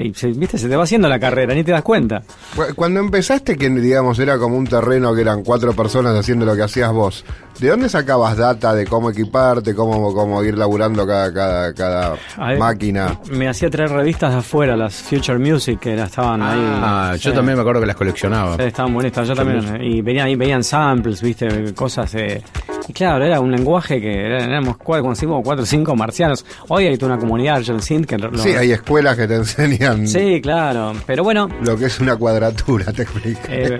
Y, se- viste, se te va haciendo la carrera, ni te das cuenta. Cu- Cuando empezaste, que digamos era como un terreno que eran cuatro personas haciendo lo que hacías vos, ¿de dónde sacabas data de cómo equiparte, cómo, cómo ir laburando cada, cada, cada ver, máquina? Me hacía traer revistas de afuera, las Future Music, que era- estaban ahí. Ah, yo Sí. también me acuerdo que las coleccionaba. Sí, estaban bonitas, yo también. Y venían ahí, veían samples, viste, cosas. eh, y claro, era un lenguaje que éramos cuatro, conocimos cuatro o cinco marcianos. Hoy hay toda una comunidad Argent Synth que lo- Sí, hay escuelas que te enseñan Sí, claro. Pero bueno, lo que es una cuadratura, te explico. Eh,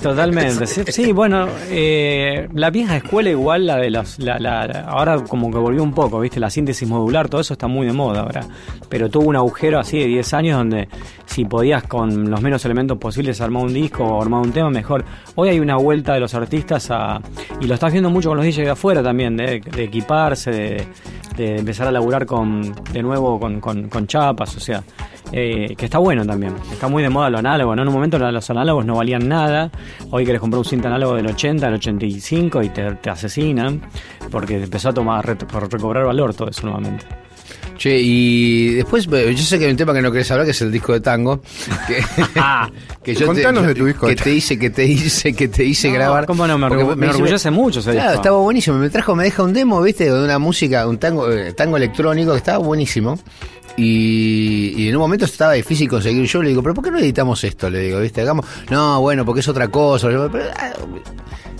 totalmente. Sí, sí, bueno, eh, la vieja escuela igual, la de los, la- la- ahora como que volvió un poco, ¿viste? La síntesis modular, todo eso está muy de moda ahora. Pero tuvo un agujero así de 10 años donde si podías con los menos elementos posibles armar un disco o armar un tema, mejor. Hoy hay una vuelta de los artistas a... Y lo estás viendo mucho con los DJs de afuera también, de, equiparse, de, empezar a laburar con, de nuevo con, con, con chapas, o sea... eh, que está bueno también. Está muy de moda lo análogo. En un momento los análogos no valían nada. Hoy querés comprar un cinta análogo del 80, del 85 y te, te asesinan porque empezó a tomar, por recobrar valor todo eso nuevamente. Che, y después, eh, yo sé que hay un tema que no querés hablar, que es el disco de tango. Que, que yo Contanos te, de tu disco que de te hice, que te hice, que te hice No, grabar. cómo no, me orgu- me orgullece mucho ese Claro, disco. estaba buenísimo. Me trajo, me deja un demo, viste, de una música, un tango, eh, tango electrónico que estaba buenísimo. Y, y en un momento estaba difícil conseguir yo le digo, pero ¿por qué no editamos esto? Le digo, ¿viste? Hagamos, no, bueno, porque es otra cosa. Yo, pero, ah,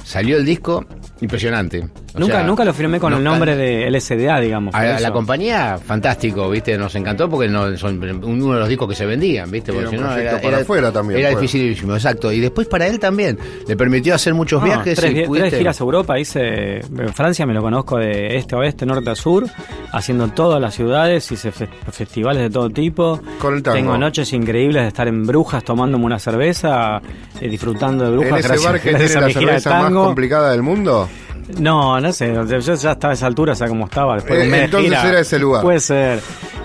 salió el disco, impresionante. O Nunca, sea, nunca lo firmé con no- el nombre de LSDA, digamos. a, a la compañía, fantástico, ¿viste? Nos encantó porque no, son uno de los discos que se vendían, ¿viste? Era Porque un si no, para afuera también, Era dificilísimo, exacto. Y después para él también. Le permitió hacer muchos No, viajes. tres, y tres giras a Europa, hice en Francia, me lo conozco de este a oeste, norte a sur, haciendo todas las ciudades, hice fe- festivales de todo tipo. Con el tango. Tengo noches increíbles de estar en Brujas tomándome una cerveza, eh, disfrutando de ¿En Brujas. ese gracias- bar que gracias tiene a la mi cerveza más complicada del mundo? No, no sé, yo ya estaba a esa altura, o sea, como estaba. Después Eh, de entonces gira. era ese lugar. Puede ser.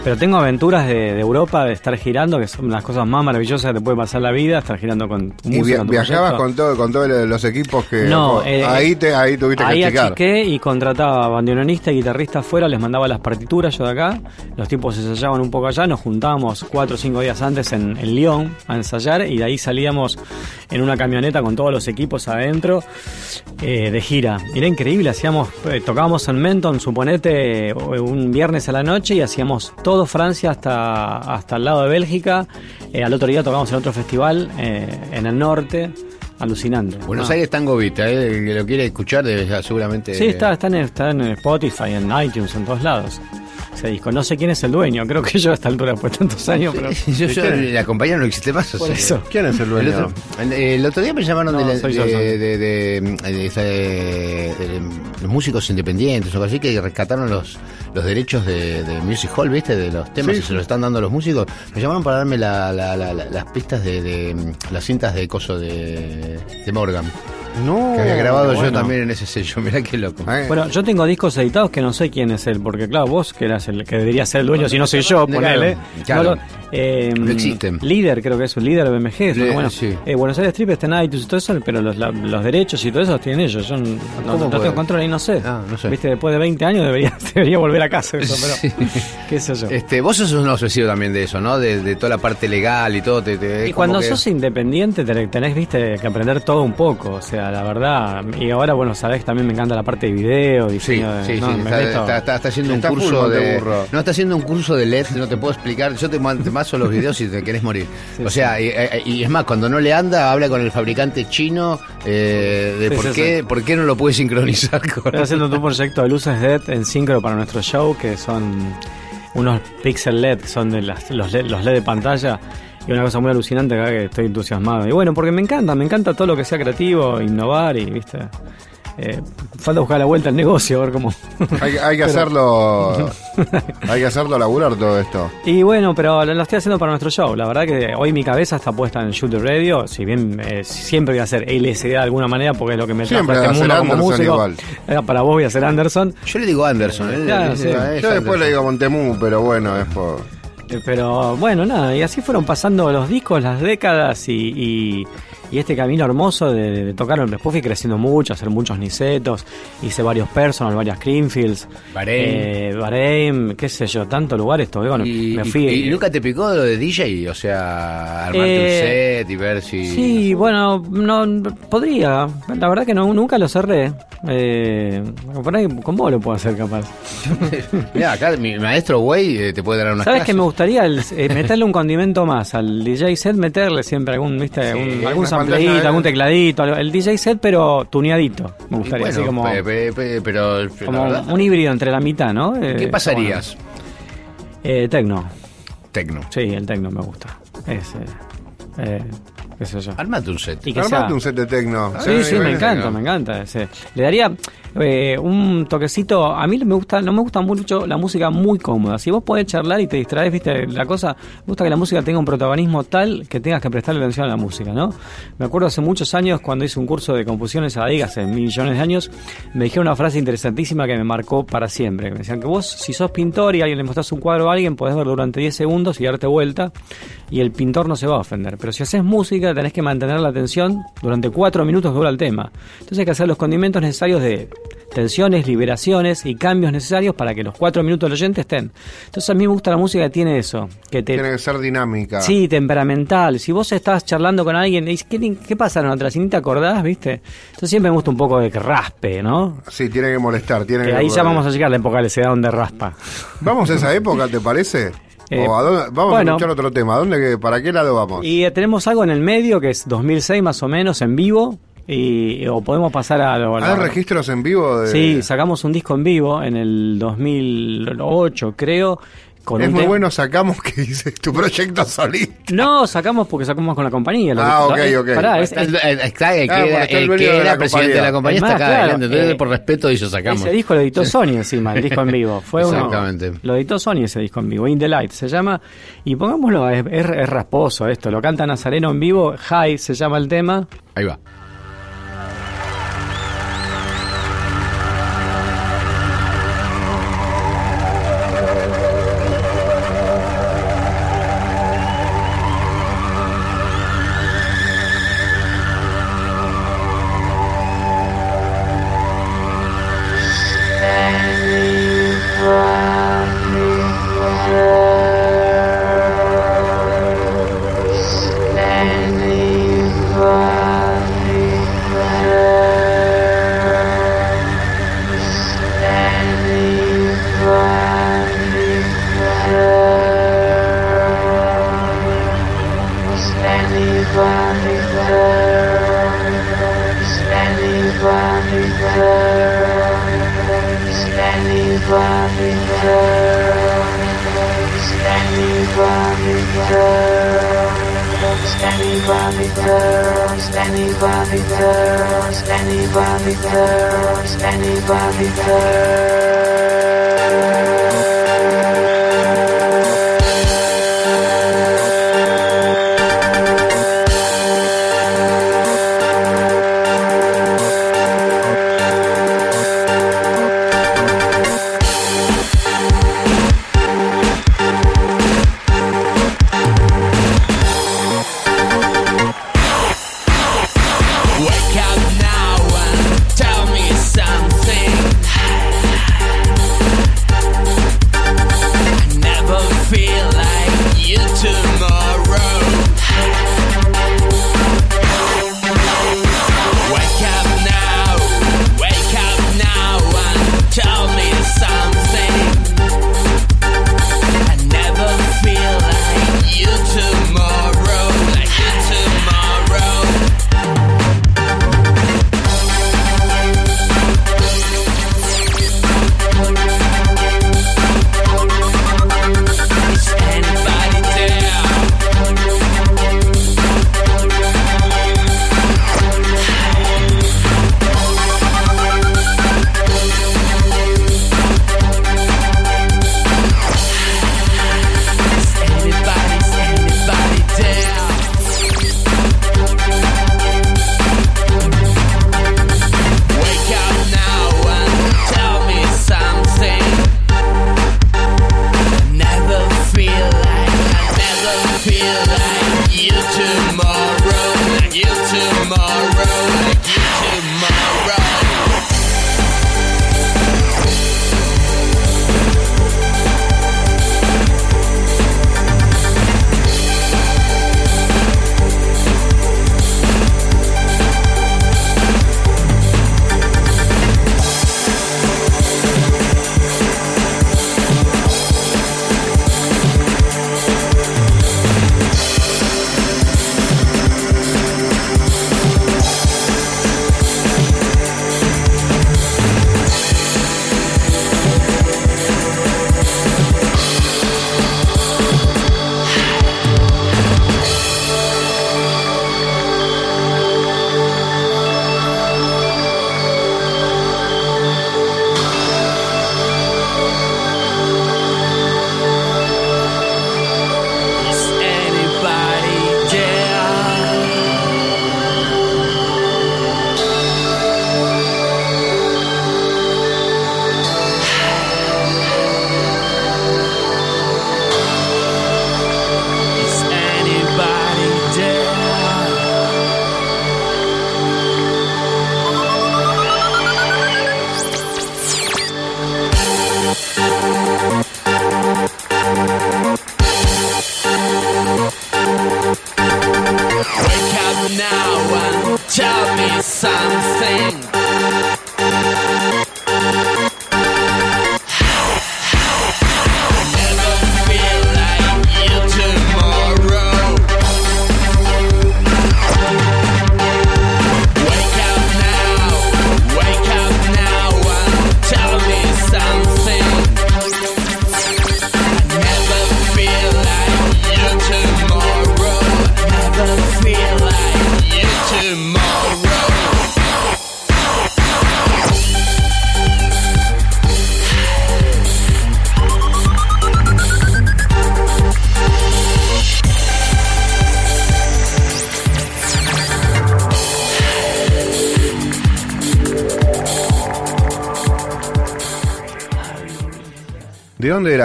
Pero tengo aventuras de, de Europa, de estar girando, que son las cosas más maravillosas que te puede pasar la vida, estar girando con ¿Y música, via- con viajabas proyecto. con todo con todos los equipos que No, vos- eh, ahí te ahí tuviste Ahí que explicar. achiqué y contrataba bandoneonista y guitarrista afuera, les mandaba las partituras yo de acá, los tipos ensayaban un poco allá, nos juntábamos cuatro o cinco días antes en, en Lyon a ensayar y de ahí salíamos en una camioneta con todos los equipos adentro eh, de gira. Era increíble, hacíamos, eh, tocábamos en Menton, suponete, eh, un viernes a la noche y hacíamos todo Francia hasta, hasta el lado de Bélgica. Eh, al otro día tocábamos en otro festival eh, en el norte. Alucinante. Buenos No. Aires Tango Beat, ¿eh? el que lo quiere escuchar debe seguramente. Sí, está, está, en, está en Spotify, en iTunes, en todos lados. Ese disco. No sé quién es el dueño, creo que yo a esta altura, después de tantos años, pero. yo, yo- la compañía no existe más. o Por sea, eso. ¿Quién es el El dueño? otro, el- el otro día me llamaron No, de, la- soy yo, de- soy. de- de- de- esa- de- de los músicos independientes o algo así que rescataron los, los derechos de, de Music Hall, ¿viste? De los temas Sí, y se los están dando a los músicos. Me llamaron para darme la- la- la- la- las pistas de, de- las cintas de coso de, de Morgan. No. Que había grabado yo también en ese sello. Mirá qué loco. Eh, Bueno, yo tengo discos editados que no sé quién es él, porque claro, vos que eras el que debería ser el dueño, si no soy yo, ponele. claro. No lo- eh, No existen. Líder, creo que es un líder BMG. es Le- bueno, sí. eh, Buenos Aires Trip está en iTunes y todo eso, pero los, la- los derechos y todo eso los tienen ellos. Yo no, tengo control y no sé. Ah, no sé. Viste, después de 20 años debería, debería volver a casa eso, pero qué sé yo. Este, vos sos un obsesivo también de eso, ¿no? De, de toda la parte legal y todo. Te, Y cuando que- sos independiente tenés, tenés, viste, que aprender todo un poco, o sea, la verdad. Y ahora, bueno, sabés que también me encanta la parte de video, Sí, diseño de... sí, no, sí, está, meto- está- está- está haciendo un curso de. Monteburro. No, está haciendo un curso de LED, no te puedo explicar. Yo te, te paso los videos y te querés morir. o sea, y, eh, y es más, cuando no le anda, habla con el fabricante chino eh, de por, qué, por qué no lo puede sincronizar con. Estoy haciendo un proyecto de luces LED en sincro para nuestro show, que son unos pixel LED, que son de las- los, LED, los LED de pantalla. Y una cosa muy alucinante acá que estoy entusiasmado. Y bueno, porque me encanta, me encanta todo lo que sea creativo, innovar y, viste. Eh, falta buscar la vuelta al negocio, a ver cómo. Hay, hay que hacerlo. hay que hacerlo laburar todo esto. Y bueno, pero lo, lo estoy haciendo para nuestro show. La verdad que hoy mi cabeza está puesta en Shoot the Radio. Si bien eh, siempre voy a hacer LSD de alguna manera porque es lo que me Siempre a este mundo como Anderson músico. igual. Eh, Para vos voy a ser Anderson. Yo le digo Anderson. él- Claro, sí. Yo después Anderson. le digo Montemú, pero bueno, es por. Pero bueno, nada, y así fueron pasando los discos, las décadas y, y- y este camino hermoso de, de tocar. Después fui creciendo mucho, hacer muchos nicetos, hice varios personal, varias Creamfields, Bahrein. eh, Bahrein, qué sé yo, tantos lugares. Todo, bueno, Y, me fui. y- y nunca te picó lo de DJ, o sea, armarte Eh, un set y ver si. Sí, bueno, no podría. La verdad que no, nunca lo cerré. Eh, por ahí con vos lo puedo hacer capaz. Mira, acá mi maestro Way eh, te puede dar unas ¿Sabes que clases. me gustaría el- eh, meterle un condimento más al DJ set? Meterle siempre algún, ¿viste? Sí, algún, algún algún eh. tecladito. El DJ set, pero tuneadito. Me gustaría, bueno, así como, pe- pe- pe- pero la como verdad, un híbrido entre la mitad, ¿no? Eh, ¿qué está pasarías? bueno. Eh, tecno. Tecno. Sí, el tecno me gusta. Es, eh, eh, qué sé yo. Armate un set. Y que Armate sea- un set de tecno. Sí, sí, me encanta, me encanta. ese. Le daría eh, un toquecito. A mí me gusta, no me gusta mucho la música muy cómoda. Si vos podés charlar y te distraes, viste, la cosa, me gusta que la música tenga un protagonismo tal que tengas que prestarle atención a la música, ¿no? Me acuerdo hace muchos años cuando hice un curso de composiciones a Diga, hace millones de años, me dijeron una frase interesantísima que me marcó para siempre. Me decían que vos, si sos pintor y alguien le mostrás un cuadro a alguien, podés verlo durante 10 segundos y darte vuelta y el pintor no se va a ofender. Pero si haces música, tenés que mantener la atención durante cuatro minutos que dura el tema. Entonces hay que hacer los condimentos necesarios de tensiones, liberaciones y cambios necesarios para que los cuatro minutos del oyente estén. Entonces a mí me gusta la música que tiene eso, que te... Tiene que ser dinámica. Sí, temperamental. Si vos estás charlando con alguien ¿qué, qué pasa en otra? Si ni te acordás, ¿viste? Entonces siempre me gusta un poco de que raspe, ¿no? Sí, tiene que molestar. Tiene Que que ahí ya vamos a llegar a la época de la donde raspa. Vamos a esa época, ¿te parece? Eh, a dónde- vamos bueno. a escuchar otro tema. ¿A ¿Dónde, ¿Para qué lado vamos? Y tenemos algo en el medio que es 2006 más o menos en vivo. Y, o podemos pasar a lo. ¿Hay registros en vivo? De... Sí, sacamos un disco en vivo en el 2008, creo. Con Es muy tema- bueno, sacamos que dice tu proyecto solista. No, sacamos porque sacamos con la compañía. Ah, ok, ok. Pará, es- Está el, el- está el que Ah, era, el que era presidente de la compañía está Es acá claro, adelante. Entonces, eh, por respeto, hizo sacamos. Ese disco lo editó Sony encima, el disco en vivo. Fue uno- Exactamente. lo editó Sony ese disco en vivo, In the Light se llama. Y pongámoslo, es, es- es rasposo esto. Lo canta Nazareno en vivo, High se llama el tema. Ahí va.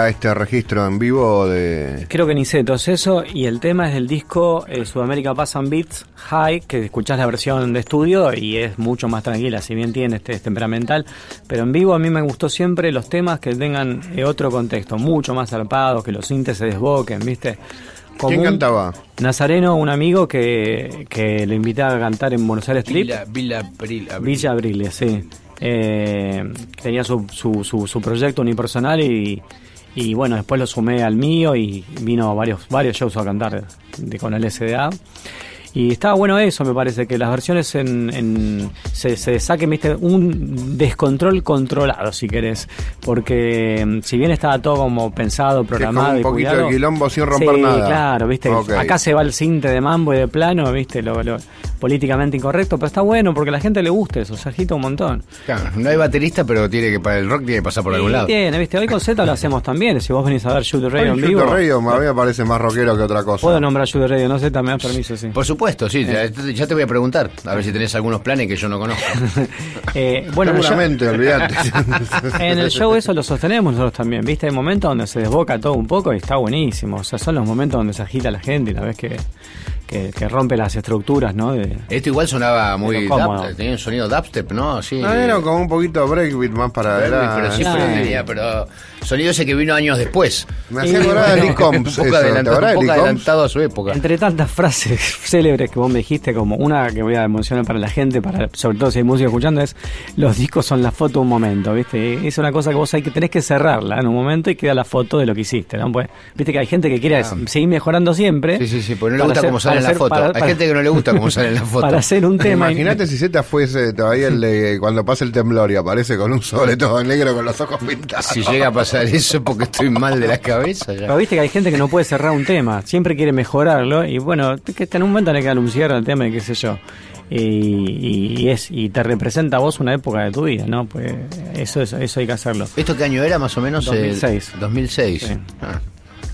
Era este registro en vivo de Creo que Niceto es eso, y el tema es del disco eh, Sudamérica Pasan Beats High, que escuchás la versión de estudio y es mucho más tranquila, si bien tiene este es temperamental, pero en vivo a mí me gustó siempre los temas que tengan eh, otro contexto, mucho más zarpados, que los sintes se desboquen, ¿viste? Como ¿Quién cantaba? Nazareno, un amigo que, que le invitaba a cantar en Buenos Aires Trip. Villa, Villa Abril. Abril. Villa Abriles, sí. Eh, tenía su, su, su, su proyecto unipersonal y, y bueno, después lo sumé al mío y vino varios, varios shows a cantar de, con el SDA. Y estaba bueno eso, me parece, que las versiones en, en- se, se saquen, viste, un descontrol controlado, si querés. Porque mm, si bien estaba todo como pensado, Que es como programado un y poquito cuidado, de quilombo sin romper sí, nada. claro, viste. Acá se va el cinte de mambo y de plano, viste, lo, lo políticamente incorrecto, pero está bueno porque a la gente le gusta eso, se agita un montón. Claro, no hay baterista, pero tiene que para el rock tiene que pasar por algún Y lado. Tiene, viste, hoy con Z lo hacemos también. Si vos venís a ver Shoot the Radio Ay, en vivo, Shoot the Radio, a mí me parece más rockero que otra cosa. puedo nombrar Shoot Radio, no Z, me das permiso, sí. Por supuesto, sí. Ya, ya te voy a preguntar. A ver si tenés algunos planes que yo no conozco. Eh, bueno, Seguramente, olvidate. En el show eso lo sostenemos nosotros también, ¿viste? Hay momentos donde se desboca todo un poco y está buenísimo. O sea, son los momentos donde se agita la gente y la vez que, que, que rompe las estructuras, ¿no? De- Esto igual sonaba muy. Pero cómodo. dub- tenía un sonido dubstep, ¿no? Sí. No, era como un poquito breakbeat más para adelante. pero siempre Claro. tenía, pero sonido ese que vino años después. Me hacía acordar de Lee un poco, eso, ¿te adelantado, un poco a su época. Entre tantas frases célebres que vos me dijiste, como una que voy a mencionar para la gente, para sobre todo si hay música escuchando, es los discos son la foto de un momento, ¿viste? Es una cosa que vos hay que tenés que cerrarla en un momento y queda la foto de lo que hiciste, ¿no? Pues, viste que hay gente que quiere seguir mejorando siempre. Sí, sí, sí, porque no le para gusta hacer- cómo sale en la hacer- foto. para- Hay para- gente que no le gusta cómo sale en la foto. Para hacer un tema. Imagínate si Z fuese todavía el de cuando pasa el temblor y aparece con un sobre todo negro con los ojos pintados. Si llega a pasar eso es porque estoy mal de la cabeza. ya. Pero viste que hay gente que no puede cerrar un tema, siempre quiere mejorarlo y bueno, que en un momento tenés que darle un cierre al tema y qué sé yo. Y, y es y te representa a vos una época de tu vida, ¿no? Pues eso es, eso hay que hacerlo. ¿Esto qué año era más o menos? Eh, 2006. 2006. Sí. Ah.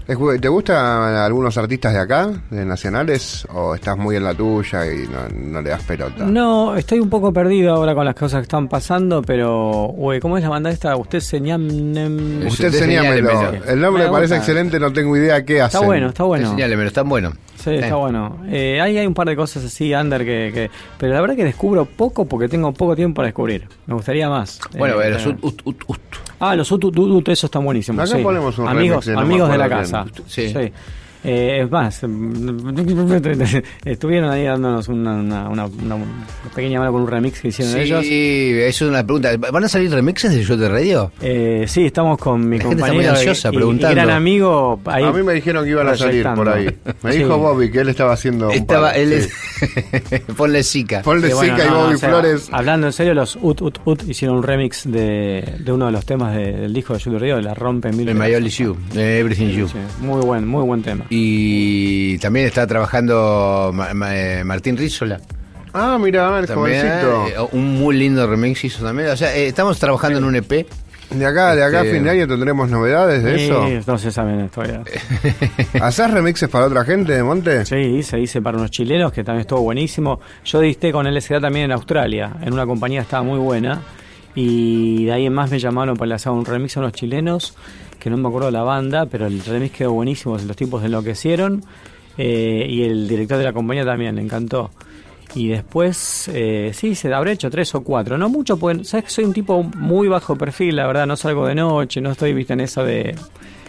¿Te gustan algunos artistas de acá, de nacionales, o estás muy en la tuya y no, no le das pelota? No, estoy un poco perdido ahora con las cosas que están pasando, pero, uy, ¿cómo es la banda esta? Usted señam... nem- Usted señámelo. El nombre Me me parece gusta. excelente, no tengo idea qué hacen. Está bueno, está bueno. Señálemelo, están buenos. Sí, está Eh. bueno. Eh, ahí hay un par de cosas así, under, que, que- Pero la verdad que descubro poco porque tengo poco tiempo para descubrir. Me gustaría más. Bueno, Eh, pero pero- ut, ut, ut, ut. Ah, los ut, ut, ut, esos están buenísimos. Acá sí. ponemos un amigos, amigos de la casa. Sí. Eh, es más, estuvieron ahí dándonos una, una, una- una pequeña mano con un remix que hicieron ellos. Sí, eso es una pregunta. ¿Van a salir remixes de Show de Radio? Eh, sí, estamos con mi La gente está compañero muy ansiosa y- y, gran amigo. Ahí A mí me dijeron que iban a salir por ahí. Me Sí. dijo Bobby que él estaba haciendo. un Estaba, par, él sí. es... Ponle Zika. Ponle Sí, bueno, Zika y no, Bobby o sea, Flores. Hablando en serio, los Ut Ut Ut hicieron un remix de, de uno de los temas de- del disco de Julio Río, La Rompe en Mil De My Pedazos. Only You, de Everything You. Sí, muy buen, muy buen tema. Y también está trabajando Ma- Ma- eh, Martín Rizzola. Ah, mira, el También, jovencito. eh, un muy lindo remix hizo también. O sea, eh, estamos trabajando en un EP. De acá, de acá a Este- fin de año tendremos novedades de eso. Sí, no se saben todavía. ¿Hacés remixes para otra gente de Monte? Sí, hice, hice para unos chilenos que también estuvo buenísimo. Yo diste con LSD también en Australia, en una compañía estaba muy buena. Y de ahí en más me llamaron para hacer un remix a unos chilenos, que no me acuerdo la banda, pero el remix quedó buenísimo, los tipos enloquecieron. eh, y el director de la compañía también, le encantó. Y después, eh, sí, se habré hecho tres o cuatro. No mucho, pues, sabes que soy un tipo muy bajo perfil, la verdad, no salgo de noche, no estoy, viste, en eso de,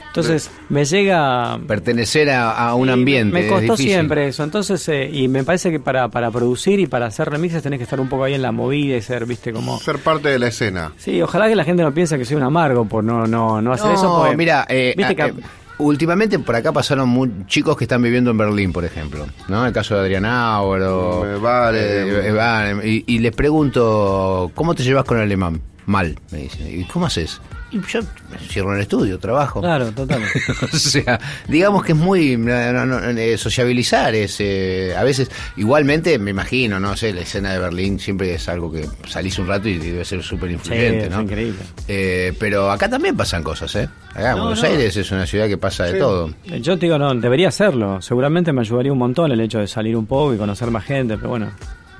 Entonces, me llega... Pertenecer a, a un ambiente. Me costó siempre eso. Entonces, eh, y me parece que para, para producir y para hacer remixes tenés que estar un poco ahí en la movida y ser, viste, como... Ser parte de la escena. Sí, ojalá que la gente no piense que soy un amargo por no, no, no hacer No, eso. porque, mira, eh, viste que- eh, últimamente por acá pasaron mu- chicos que están viviendo en Berlín, por ejemplo. ¿no? El caso de Adrián Auro. Eh, vale. eh, vale, y, y les pregunto, ¿cómo te llevas con el alemán? Mal, me dice. ¿Y cómo haces? Y yo cierro el estudio, trabajo. Claro, total. o sea, digamos que es muy no, no, no, eh, sociabilizar es eh, a veces igualmente me imagino no sé la escena de Berlín siempre es algo que salís un rato y debe ser súper Sí, influyente es no increíble. Eh, pero acá también pasan cosas eh acá No, Buenos no. Aires es una ciudad que pasa de Sí. todo Yo te digo, no, debería hacerlo. Seguramente me ayudaría un montón el hecho de salir un poco y conocer más gente, pero bueno,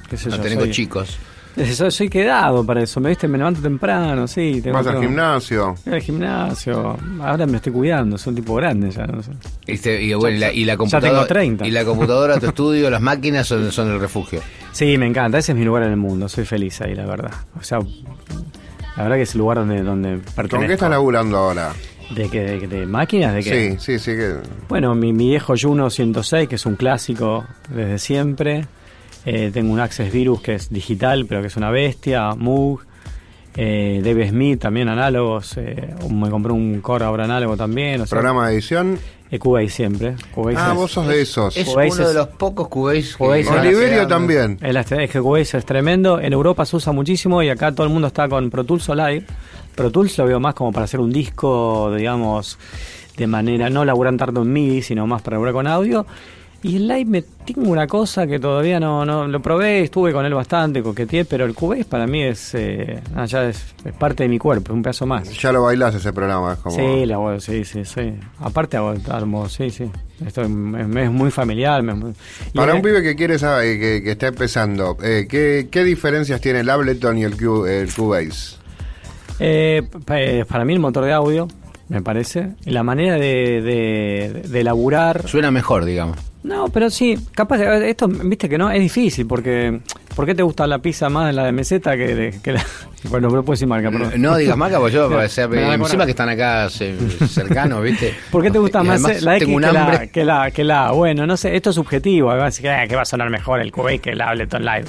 qué sé no yo. tengo soy, chicos soy, soy quedado para eso, me viste, me levanto temprano, sí. Tengo Vas al gimnasio. Al gimnasio. Ahora me estoy cuidando, soy un tipo grande ya, no sé. Este, y, bueno, y la, y la Ya computadora tengo 30. y la computadora tu estudio las máquinas son, son el refugio Sí, me encanta, ese es mi lugar en el mundo, soy feliz ahí, la verdad. O sea, la verdad que es el lugar donde, donde pertenezco. ¿Con qué estás laburando ahora? ¿De, qué, de, de máquinas? ¿De qué? Sí, sí, sí. Que... Bueno, mi, mi viejo Juno 106, que es un clásico desde siempre. Eh, tengo un Access Virus que es digital, pero que es una bestia. Moog. Eh, Dave Smith, también análogos. eh, me compré un Core ahora análogo también. O sea, Programa de edición. eh, Cubase siempre. Cubase Ah, es- vos sos de esos. es Cubase uno de es- los pocos Cubase que- Cubase es- Oliverio también. El es que Cubase es tremendo. En Europa se usa muchísimo y acá todo el mundo está con Pro Tools o Live. Pro Tools lo veo más como para hacer un disco, digamos, de manera no laburar tanto en MIDI, sino más para laburar con audio. Y el Live me tengo una cosa que todavía no, no lo probé, estuve con él bastante, coqueteé, pero el Cubase para mí es, eh, ah, ya es, es parte de mi cuerpo, es un pedazo más. Ya lo bailás ese programa. Es como... Sí, la hago, sí, sí, sí. Aparte hago, armo, sí, sí. Esto es, me es muy familiar. me- Para es- un pibe que quiere saber, que, que está empezando, eh, ¿qué, ¿qué diferencias tiene el Ableton y el, Q, el Cubase? Eh, eh, para mí el motor de audio, me parece. La manera de, de, de laburar. suena mejor digamos No, pero sí, capaz, de- esto, viste que no, es difícil, porque ¿por qué te gusta la pizza más la de meseta que, de- que la... Bueno, no puedo decir marca, pero... no digas marca porque yo o sea, la encima que están acá se- cercanos viste ¿Por qué te gusta más además la X que la, que la que la? Bueno, no sé, esto es subjetivo. Además, que, que va a sonar mejor el Cubase que el Ableton Live.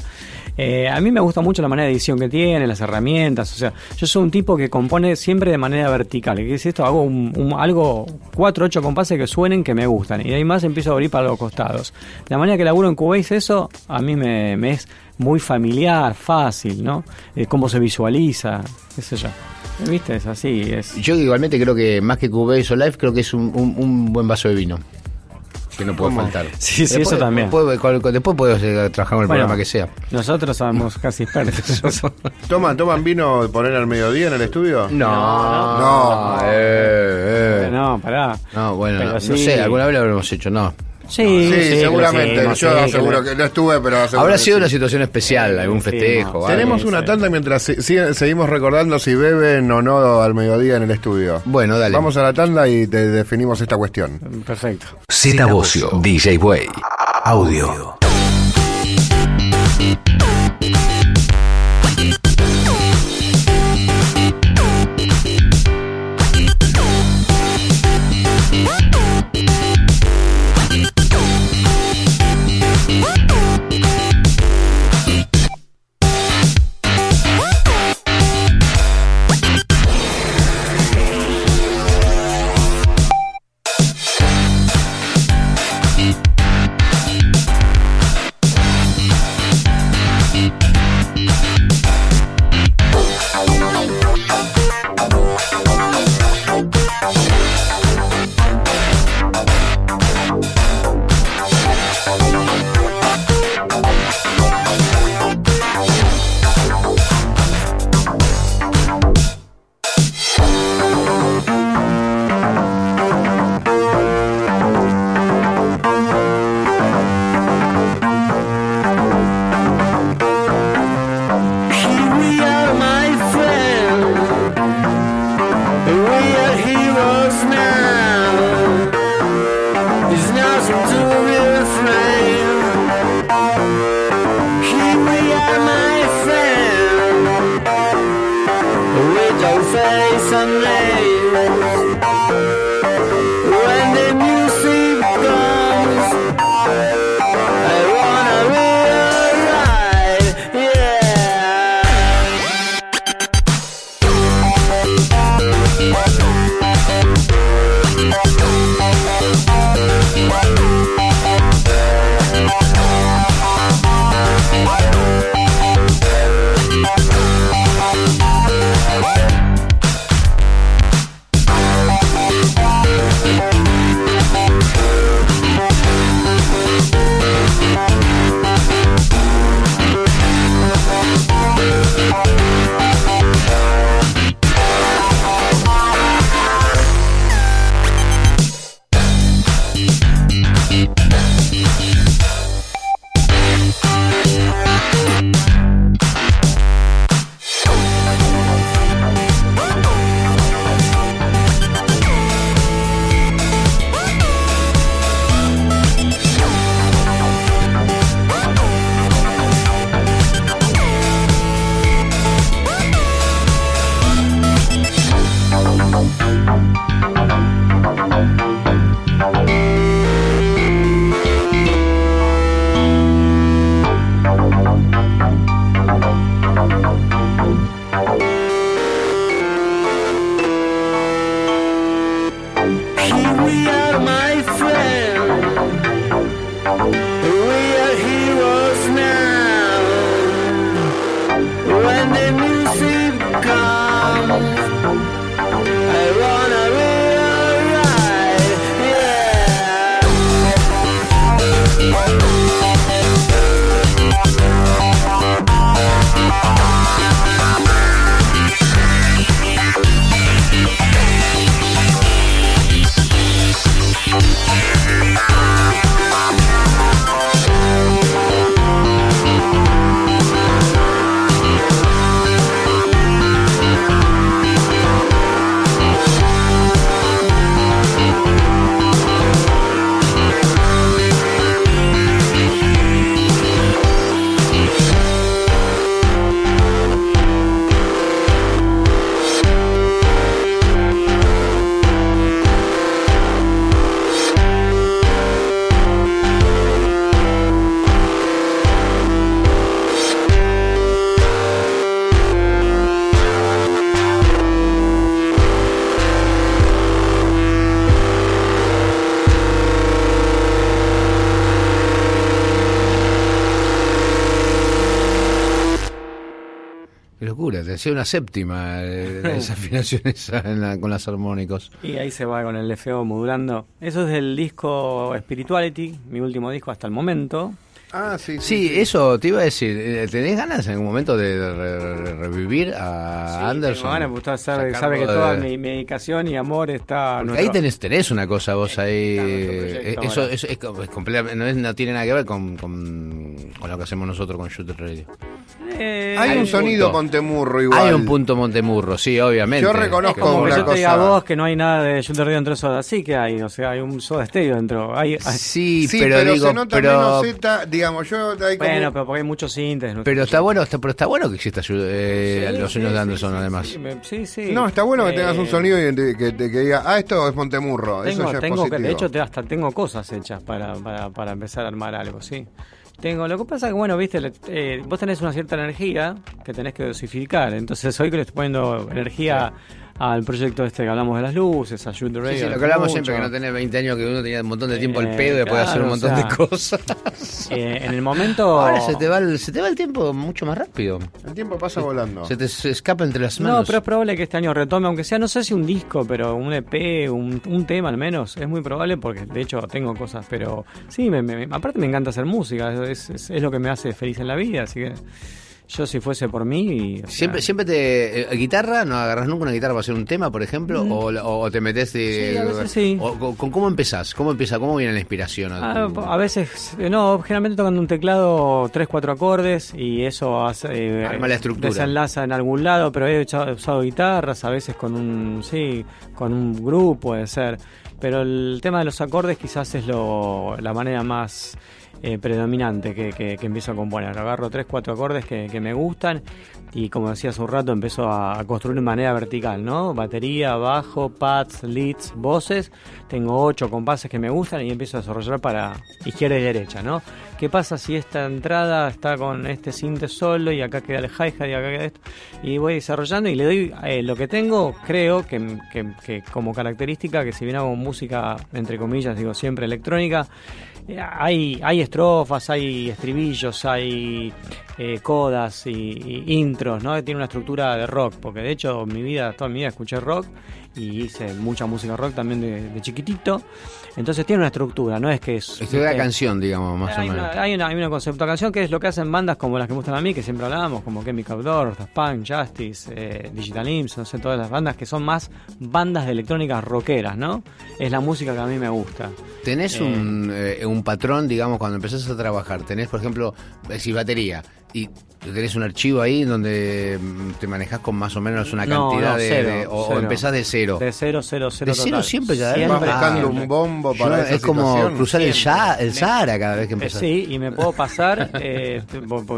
Eh, a mí me gusta mucho la manera de edición que tiene, las herramientas. O sea, yo soy un tipo que compone siempre de manera vertical. ¿Qué es esto? Hago un, un- algo, cuatro, ocho compases que suenen que me gustan. Y de ahí más empiezo a abrir para los costados. La manera que laburo en Cubase, eso a mí me, es muy familiar, fácil, ¿no? Eh, cómo se visualiza, qué sé yo. ¿Viste? Es así, es... Yo igualmente creo que más que Cubase o Live, creo que es un buen vaso de vino. Que no puede faltar. Sí, sí, eso también. Después, después puedo eh, trabajar con el Bueno, programa que sea. Nosotros somos casi expertos. ¿Toman, ¿Toman vino poner al mediodía en el estudio? No, no. eh, eh. no, pará. No, bueno, Pero no, sí. no sé, alguna vez lo habremos hecho, no. Sí, Sí, sí, seguramente. hicimos, Yo sí, aseguro que no estuve, pero aseguro Habrá sido sí. una situación especial, algún Sí, festejo. no. Tenemos sí, una sí. tanda mientras si- sigue- seguimos recordando si beben o no al mediodía en el estudio. Bueno, dale. Vamos a la tanda y te definimos esta cuestión. Perfecto. Z Bocio, DJ Way. Audio. Hacía una séptima eh, la desafinación esa en la- con las armónicos. Y ahí se va con el FO modulando. Eso es del disco Spirituality, mi último disco hasta el momento. Ah, sí, Sí, eso te iba a decir. eh, ¿Tenés ganas en algún momento de re- re- revivir a Sí, Anderson? tengo ganas, porque usted sabe, sabe que de- toda mi, mi dedicación y amor está... Nuestro- ahí tenés, tenés una cosa vos ahí. eh, proyecto Eso, eso es, es completamente- no, es- no tiene nada que ver con, con, con lo que hacemos nosotros con Shooter Radio. Eh, Hay un un sonido punto. Montemurro igual. Hay un punto Montemurro, sí, obviamente. Yo reconozco como que una yo te diga a cosa. vos que no hay nada de Shooter Radio dentro de Soda. Sí que hay, o sea, hay un Soda Stereo dentro. Hay, hay- Sí, Sí, pero, pero, digo, se nota pero, menos Z, digamos, yo como- bueno, pero porque hay muchos sintes. ¿no? pero está bueno, está, pero está bueno que exista eh, Sí, los sí, sonidos de sí, Anderson, sí, además. Sí, me- sí, sí. No, está bueno que tengas un Eh, sonido y que, que, que diga, ah, esto es Montemurro. Tengo, Eso ya es tengo que, positivo. de hecho, te- hasta tengo cosas hechas para, para, para empezar a armar algo, sí. Tengo, lo que pasa es que, bueno, viste, le- eh, vos tenés una cierta energía que tenés que dosificar. Entonces, hoy que le estoy poniendo energía al proyecto este que hablamos de las luces, a Shoot the Sí, Radio. sí, lo que hablamos mucho. siempre, que no tenés 20 años, que uno tenía un montón de tiempo al Eh, pedo y después hacer un claro, montón o sea, de cosas. Eh, en el momento. Ahora se te, va el, se te va el tiempo mucho más rápido. El tiempo pasa volando. Se te se escapa entre las manos. No, pero es probable que este año retome, aunque sea, no sé si un disco, pero un EP, un, un tema al menos. Es muy probable porque de hecho tengo cosas, pero sí, me, me- aparte me encanta hacer música, es, es- es lo que me hace feliz en la vida, así que yo si fuese por mí... sea, Siempre, siempre te. eh, ¿Guitarra? ¿No agarras nunca una guitarra para hacer un tema, por ejemplo? O, la- o te metes de. Mm. Sí, a veces sí. o- con- ¿Cómo empezás? ¿Cómo empieza? ¿Cómo viene la inspiración? a Ah, a veces, eh, no, generalmente tocando un teclado, tres, cuatro acordes y eso hace, eh, Arma la estructura. desenlaza en algún lado, pero he usado guitarras, a veces con un, sí, con un grupo puede ser, pero el tema de los acordes quizás es lo, la manera más eh, predominante que, que, que empiezo a componer. Agarro tres, cuatro acordes que, que me gustan y como decía hace un rato empiezo a, construir de manera vertical, ¿no? Batería, bajo, pads, leads, voces. Tengo ocho compases que me gustan y empiezo a desarrollar para izquierda y derecha, ¿no? ¿Qué pasa si esta entrada está con este sinte solo y acá queda el hi-hat y acá queda esto? Y voy desarrollando y le doy eh, lo que tengo, creo que, que- como característica, que si bien hago música, entre comillas, digo siempre electrónica, hay, hay estrofas, hay estribillos, hay eh, codas y, y intros, ¿no? Tiene una estructura de rock, porque de hecho mi vida, toda mi vida escuché rock y hice mucha música rock también de, de chiquitito. Entonces tiene una estructura, no es que es... Esto es la eh, canción, digamos, más o menos. una, hay, una, hay una concepto de canción que es lo que hacen bandas como las que me gustan a mí, que siempre hablábamos, como Chemical Outdoors, Daft Punk, Justice, eh, Digital Imps, no sé, todas las bandas que son más bandas de electrónica rockeras, ¿no? Es la música que a mí me gusta. ¿Tenés un, eh, un patrón, digamos, cuando empezás a trabajar? ¿Tenés, por ejemplo, si batería y tenés un archivo ahí donde mm, te manejás con más o menos una No, cantidad no, de, cero, de- o, o cero. empezás de cero? De cero, cero, cero. ¿De cero total. siempre cada vez? Vas Siempre, buscando siempre. un bombo Yo- para esa es como situación. cruzar el. Sa- el Sahara cada vez que Eh, empezás. sí, y me puedo pasar, eh,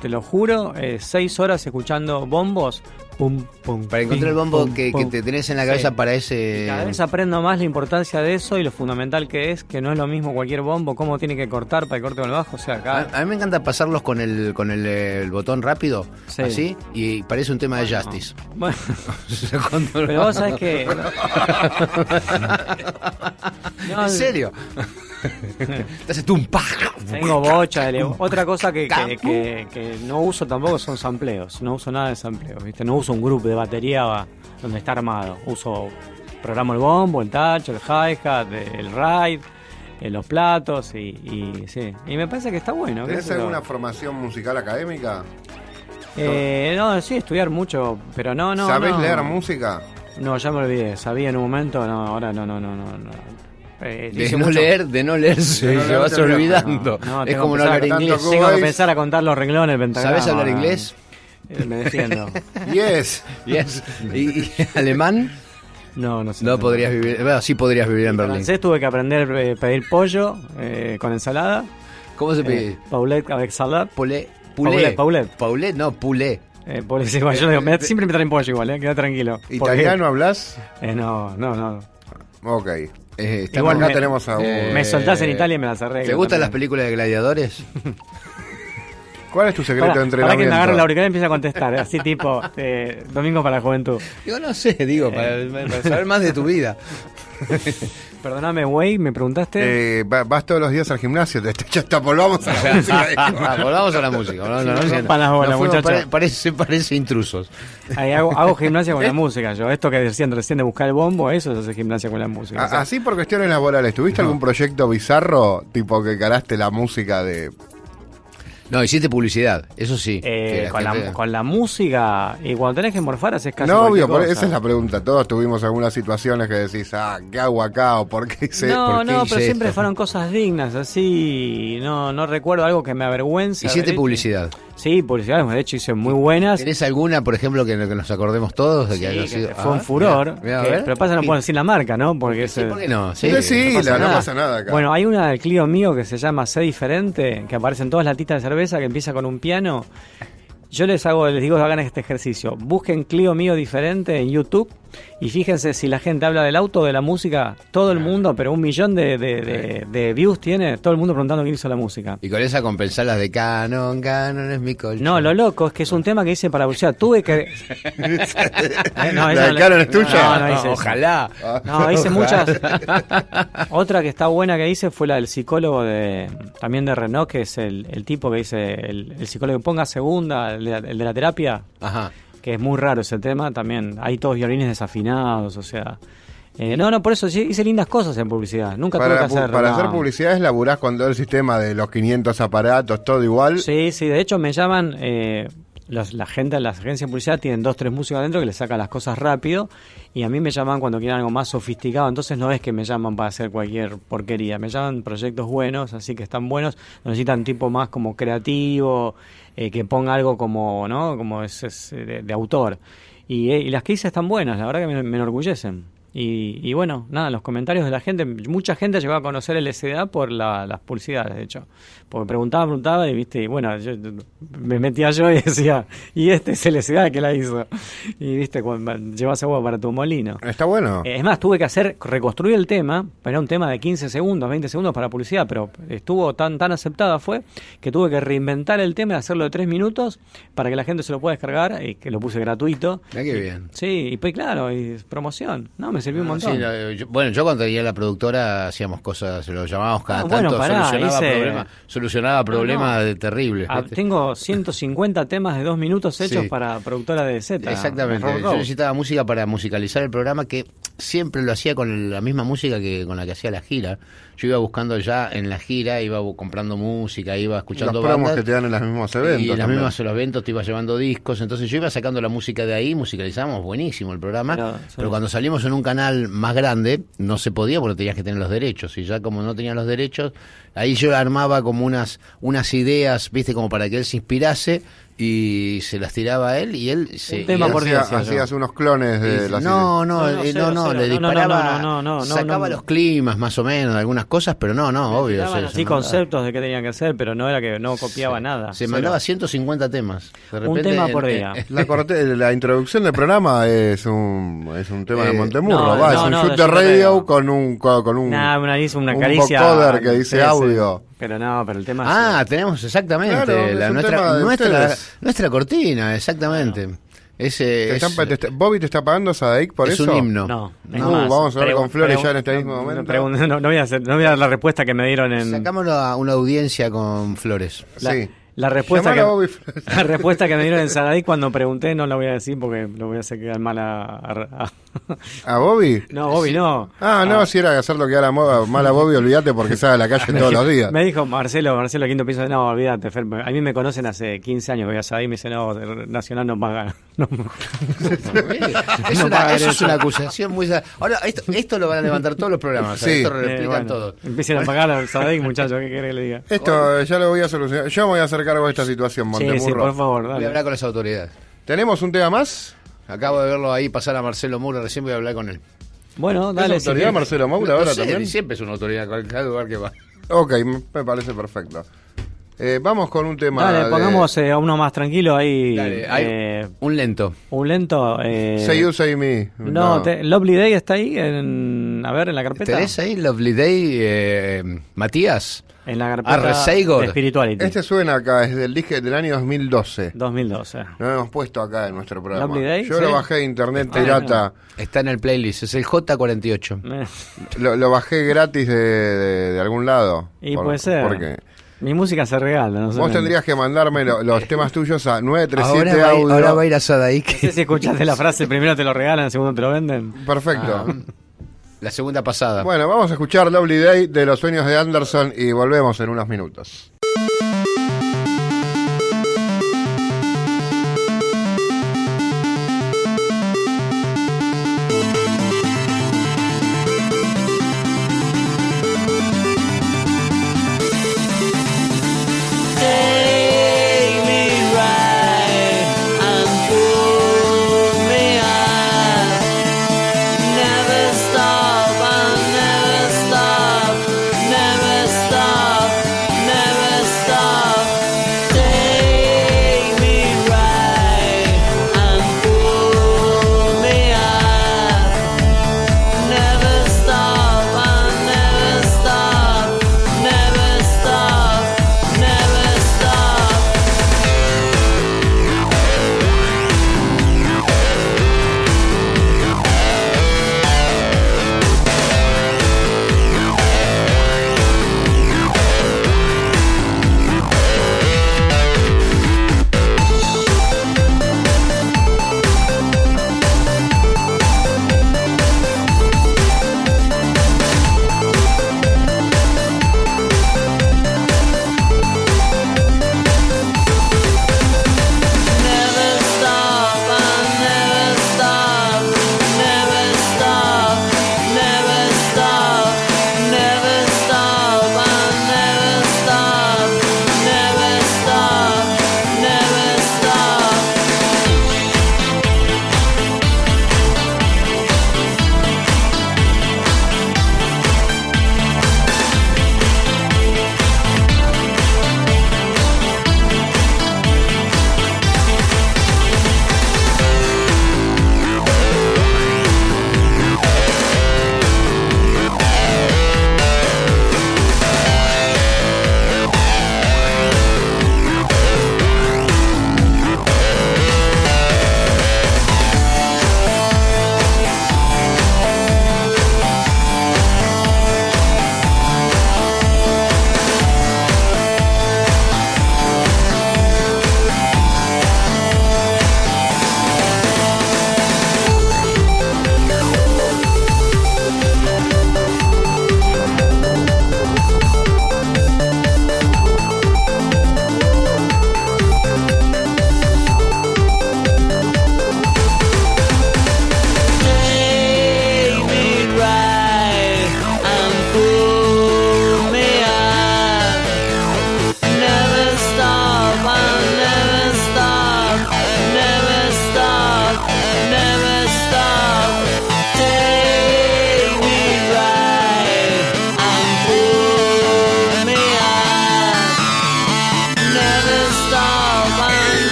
te lo juro, eh, seis horas escuchando bombos. Pum, pum, Para encontrar el bombo pum, que, te tenés en la cabeza Sí. para ese... Y Cada vez aprendo más la importancia de eso y lo fundamental que es, que no es lo mismo cualquier bombo, cómo tiene que cortar para que corte con el bajo. O sea, A, acá. a mí me encanta pasarlos con el con el, el botón rápido, Sí. así, y parece un tema de Justice. Bueno, pero vos sabés que. No, ¿En serio? Te hace tum, pa. Tengo bocha. de- Otra cosa que, que, Campo. que- que no uso tampoco son sampleos. No uso nada de sampleos, ¿viste? No uso un grupo de batería donde está armado. Uso, programo el bombo, el touch, el hi-hat, el ride, eh, los platos y, y sí. Y me parece que está bueno. qué ¿Tenés sé yo. alguna formación musical académica? Eh, no, sí, estudiar mucho, pero no, no. ¿Sabés no. leer música? No, ya me olvidé. Sabía en un momento, no, ahora no, no, no, no. Eh, De no mucho- leer, de no leer, se, De no se vas olvidando. No, es como no hablar inglés. Tengo que empezar a contar los renglones, el pentagrama. ¿Sabes hablar inglés? Eh, Me defiendo. Yes. Yes. ¿Y, y alemán? No, no sé. No podrías vivir, bueno, sí podrías vivir en Berlín. Francés tuve que aprender a pedir pollo eh, con ensalada. ¿Cómo se Eh, pide? Paulette avec salade. Poulet. Paulette, Paulette. Paulette, no, poulet. Eh, por eso, igual, yo digo, me- siempre me traen pollo igual, eh, queda tranquilo. ¿Italiano hablas? Eh, no, no, no. Ok. Eh, Igual acá me- tenemos a un- eh, Me soltás en Italia y me las arreglo. ¿Te gustan las también. películas de gladiadores? ¿Cuál es tu secreto Para, de para que me agarre la entrenamiento? auricular y empiece a contestar, así tipo, eh, Domingo para la Juventud. Digo, no sé, digo, para, para saber más de tu vida. Perdóname, güey, me preguntaste. Eh, va- vas todos los días al gimnasio, ya está, volvamos a la música. Ah, volvamos a la música. volvamos a la No música. rompan las bolas, Nos fuimos, muchachos. pare- parece, parece intrusos. Ahí hago, hago gimnasia con la música. Yo, esto que decían recién de buscar el bombo, eso es hacer gimnasia con la música. O sea, A- Así por cuestiones laborales, ¿tuviste algún proyecto bizarro tipo que caraste la música de... No, hiciste publicidad, eso sí. eh, la con, gente- la, con la música, y cuando tenés que morfar, haces casi No, obvio, cosa. esa es la pregunta. Todos tuvimos algunas situaciones que decís, ah, ¿qué hago acá? ¿O por qué hice No, por qué no, hice pero siempre fueron cosas dignas, así. No, no recuerdo algo que me avergüence. Hiciste publicidad. Sí, publicidades, de hecho hice muy buenas. ¿Tenés alguna, por ejemplo, que, que nos acordemos todos de que Sí, haya que sido? fue un Ah, furor. que- pero pasa no puedo decir la marca, ¿no? Porque es, Sí, eh, ¿por qué no? Sí, sí, no pasa la- no nada. pasa nada acá. Bueno, hay una del Clio mío que se llama Sé Diferente, que aparece en todas las latitas de cerveza, que empieza con un piano. Yo les hago, les digo, hagan este ejercicio. Busquen Clio mío diferente en YouTube y fíjense si la gente habla del auto, de la música, todo el mundo, pero un millón de, de- de- de views tiene, todo el mundo preguntando quién hizo la música. Y con esa compensar las de Canon, Canon es mi colchón. No, lo loco es que es un tema que hice para publicidad. Tuve que. Eh, no, ¿La de Canon es tuya? No, no hice eso. Ojalá. No, hice Ojalá. muchas. Otra que está buena que hice fue la del psicólogo de también de Renault, que es el, el tipo que dice, el, el psicólogo que ponga segunda, el de, la- el de la terapia, Ajá. Que es muy raro ese tema. También hay todos violines desafinados, o sea. eh, no, no, por eso hice lindas cosas en publicidad. Nunca tuve Para, que hacer. para no. hacer publicidades laburás con todo el sistema de los 500 aparatos, todo igual. Sí, sí, de hecho me llaman, eh, los- la gente de las agencias de publicidad tienen dos, tres músicos adentro que les sacan las cosas rápido y a mí me llaman cuando quieren algo más sofisticado, entonces no es que me llaman para hacer cualquier porquería, me llaman proyectos buenos, así que están buenos, necesitan tipo más como creativo, eh, que ponga algo como, ¿no? Como es, es, de, de autor. Y, eh, y las que hice están buenas, la verdad que me, me enorgullecen. Y, y bueno, nada, los comentarios de la gente, mucha gente llegó a conocer el SDA por la- las publicidades, de hecho. Porque preguntaba, preguntaba y viste, y bueno, yo me metía yo y decía, y este es el SDA que la hizo. Y viste, cuando llevas agua para tu molino. Está bueno. Eh, Es más, tuve que hacer, reconstruir el tema, era un tema de 15 segundos, 20 segundos para publicidad, pero estuvo tan tan aceptada fue que tuve que reinventar el tema y hacerlo de 3 minutos para que la gente se lo pueda descargar y que lo puse gratuito. Mira qué bien. Sí, y pues claro, y promoción, ¿no? Me sirvió un montón. Sí, no, yo- bueno, yo cuando tenía la productora hacíamos cosas, lo llamábamos cada Ah, bueno, tanto, pará, solucionaba problemas, solucionaba problemas no. de terribles. Ah, tengo 150 temas de dos minutos hechos Sí. para productora de Z. Exactamente. Yo necesitaba música para musicalizar el programa que siempre lo hacía con la misma música que con la que hacía la gira. Yo iba buscando ya en la gira, iba comprando música, iba escuchando los bandas. que te dan en los mismos eventos. y en los también. mismos los eventos te iba llevando discos, entonces yo iba sacando la música de ahí, musicalizamos buenísimo el programa, Pero, cuando salimos en un canal más grande no se podía porque tenías que tener los derechos. Y ya como no tenía los derechos, ahí yo armaba como unas unas ideas, viste, como para que él se inspirase y se las tiraba a él y él se Un tema y por día, Hacía- yo. hacías unos clones de dice, las no, no, No, no, cero, no, no, cero. le No, no, no, disparaba, no, no, no, no, sacaba no. los climas más o menos, de algunas cosas, pero no, no, obvio. Se- así conceptos de qué tenían que hacer, pero no era que no copiaba nada. Se Cero. mandaba 150 temas. De Un repente, tema por día. La, corte- la introducción del programa es un, es un tema de Eh, Montemurro, no, va, no, es un no, shoot de de radio con un con, un una, una un caricia. vocoder que dice sí. Audio. Pero no, pero el tema Ah, tenemos exactamente Claro, la, nuestra, nuestra, nuestra cortina, exactamente. Ese Te es, están- te está- Bobby te está pagando Sadaic por es eso. un himno. No, es No, más, vamos a pregun- con Flores ya en este mismo momento. no, no voy a hacer, no voy a dar la respuesta que me dieron en. Sacámoslo a una audiencia con flores. La, sí. La respuesta que, la respuesta que me dieron en Sagadí cuando pregunté no la voy a decir porque lo voy a hacer quedar mal a, a- a- ¿A Bobby? No, Bobby, no. Ah, no, si era hacerlo que a la moda, mal a Bobby, olvídate porque sale a la calle todos los días. Me dijo Marcelo, Marcelo Quinto Piso, no, olvídate, Fer, a mí me conocen hace 15 años que voy a Sagadí y me dice, no, Nacional no paga. No, Es No una, paga eso es una acusación muy... Ahora, esto, esto lo van a levantar todos los programas. Sí. Esto lo Eh, explican bueno, todo. Empiecen a pagar a Sagadí, muchachos, ¿qué querés que le diga? Esto ya lo voy a solucionar. Yo me voy a hacer cargo de esta situación, Sí, Montemurro. sí, por favor, Voy a dale. hablar con las autoridades. ¿Tenemos un tema más? Acabo de verlo ahí pasar a Marcelo Muro, recién voy a hablar con él. Bueno, dale. ¿Es si autoridad querés. Marcelo Maura No ahora sé, también? Siempre es una autoridad, cualquier lugar que va. Ok, me parece perfecto. Eh, vamos con un tema Dale, de- pongamos eh, a uno más tranquilo ahí. Dale, hay eh, un lento. un lento. Eh, Say You, Say Me. no, te- Lovely Day está ahí, en, a ver, en la carpeta. ¿Tenés ahí Lovely Day, eh, Matías? En la carpeta de Spirituality. Este suena acá, es del disque del año 2012. 2012. Lo hemos puesto acá en nuestro programa. Day, Yo sí. lo bajé de internet Ah, pirata. Está en el playlist, es el J48. Eh, Lo, lo bajé gratis de, de- de algún lado. Y Por- puede ser. Porque Mi música se regala, no sé. vos tendrías que mandarme lo- los temas tuyos a 937 Ahora va, audio. ahora va a ir a Sadaik. No sé si escuchaste la frase, primero te lo regalan, segundo te lo venden. Perfecto. Ah. La segunda pasada. Bueno, vamos a escuchar Lovely Day de los sueños de Anderson y volvemos en unos minutos.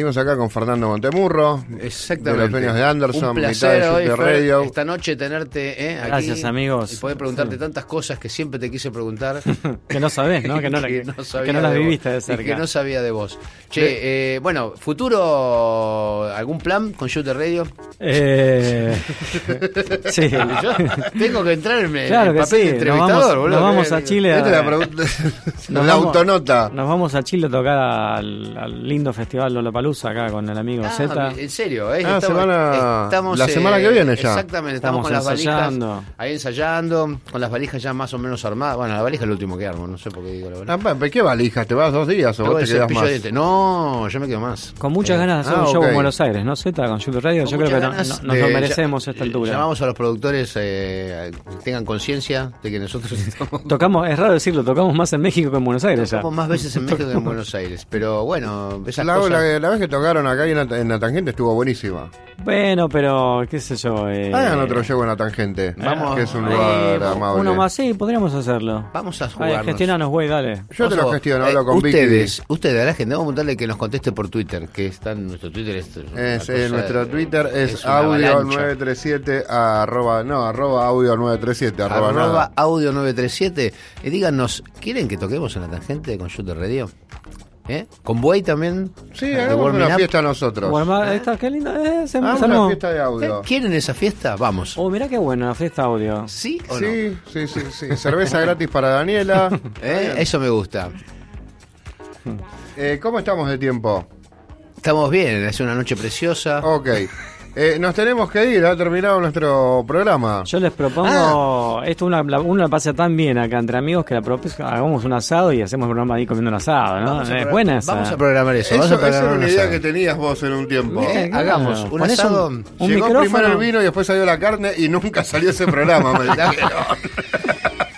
Seguimos acá con Fernando Montemurro. Exactamente. De los sueños de Anderson, Un mitad placer de hoy, Radio. esta noche tenerte eh, aquí. Gracias, amigos. Y poder preguntarte Sí. tantas cosas que siempre te quise preguntar. Que no sabés, ¿no? Que no, sabía las de viviste de y cerca. que no sabía de vos. Che, eh, bueno, futuro, ¿algún plan con Shooter Radio? Eh, sí. Yo tengo que entrar en, en Claro el que papel sí, de nos entrevistador, vamos, boludo. nos vamos a Chile. Esta es la a- pregunta. nos la vamos- autonota. Nos vamos a Chile a tocar al, al lindo festival Lollapalooza acá con el amigo Ah, Z. en serio, ¿eh? Ah, semana- la semana que viene ya. Exactamente, estamos, Estamos con las valijas ensayando. ahí ensayando, con las valijas ya más o menos armadas. Bueno, la valija es lo último que armo, no sé por qué digo la verdad. Ah, ¿Qué valijas? ¿Te vas dos días o Luego vos te quedás más? de. No, yo me quedo más. Con muchas Eh, ganas de hacer ah, un show en Buenos Aires, ¿no? Z con Shooter Radio. con Yo creo que no- nos lo merecemos a esta altura. Llamamos a los productores eh, que tengan conciencia de que nosotros estamos Tocamos, es raro decirlo, tocamos más en México que en Buenos Aires ya. Tocamos más veces en México que en Buenos Aires. Pero bueno, esas La, cosas. la- la vez que tocaron acá en la, en la tangente estuvo buenísima. Bueno, pero qué sé yo. Eh, Hagan otro show en la tangente. Vamos, que es un eh, lugar amable. Uno más, sí, podríamos hacerlo. Vamos a jugar. gestionanos, güey, dale. Yo te lo gestiono, eh, hablo con ustedes, Vicky. ustedes, a la gente, vamos a preguntarle que nos conteste por Twitter, que está en nuestro Twitter. Es, Es, cosa- eh, nuestro Twitter es, una audio avalancha. 937 arroba, no, arroba audio 937 arroba, Arroba nada. audio 937. Y díganos, ¿quieren que toquemos en la tangente con Shooter Radio? ¿Eh? ¿Con Buey también? Sí, hagamos una fiesta nosotros. Bueno, ma- está, qué lindo. Eh, se se una fiesta de audio. ¿Eh? ¿Quieren esa fiesta? Vamos. Oh, mirá qué bueno, la fiesta audio. ¿Sí o no? Sí, sí, sí, sí. Cerveza gratis para Daniela. ¿Eh? Eso me gusta. Eh, ¿Cómo estamos de tiempo? Estamos bien, es una noche preciosa. Ok. Eh, nos tenemos que ir, ha terminado nuestro programa. Yo les propongo, esto una, la- uno la pasa tan bien acá entre amigos que la propia, hagamos un asado y hacemos el programa ahí comiendo un asado, ¿no? Vamos a Es pro- buena esa. Vamos a programar eso. Eso, vamos a esa era una un idea asado. que tenías vos en un tiempo. Eh, Claro. hagamos un Ponés asado. un Llegó micrófono. primero el vino y después salió la carne y nunca salió ese programa. me dijeron.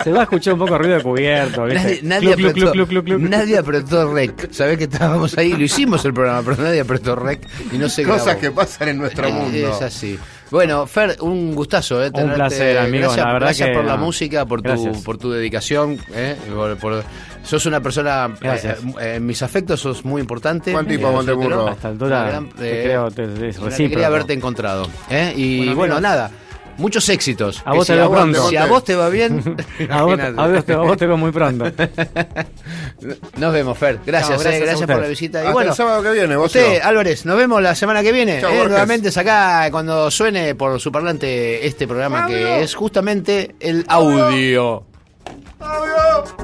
Se va a escuchar un poco ruido de cubierto, ¿viste? Nadie, apretó, nadie apretó rec. Sabés que estábamos ahí, lo hicimos el programa, pero nadie apretó rec y no se Cosas grabó. que pasan en nuestro Eh, mundo. Es así. Bueno, Fer, un gustazo, ¿eh? Un tenerte. placer, amigo, Gracias, la verdad gracias que, por la no. música, por tu, Gracias. por tu dedicación. ¿eh? Por- por- sos una persona, eh, eh, en mis afectos sos muy importante. Buen tipo, Eh, Monteburro. A esta altura, gran- te eh, creo, te- una recíproco. alegría haberte encontrado. ¿eh? Y Bueno, nada muchos éxitos. A vos te veo pronto. Si a vos te va bien, a, vos, a, vos te, a, muy pronto. Nos vemos, Fer. Gracias, gracias, eh, por la visita. Y bueno, el sábado que viene, usted. Álvarez, nos vemos la semana que viene. Chau, eh, nuevamente acá cuando suene por su parlante este programa que es justamente el audio. Adiós.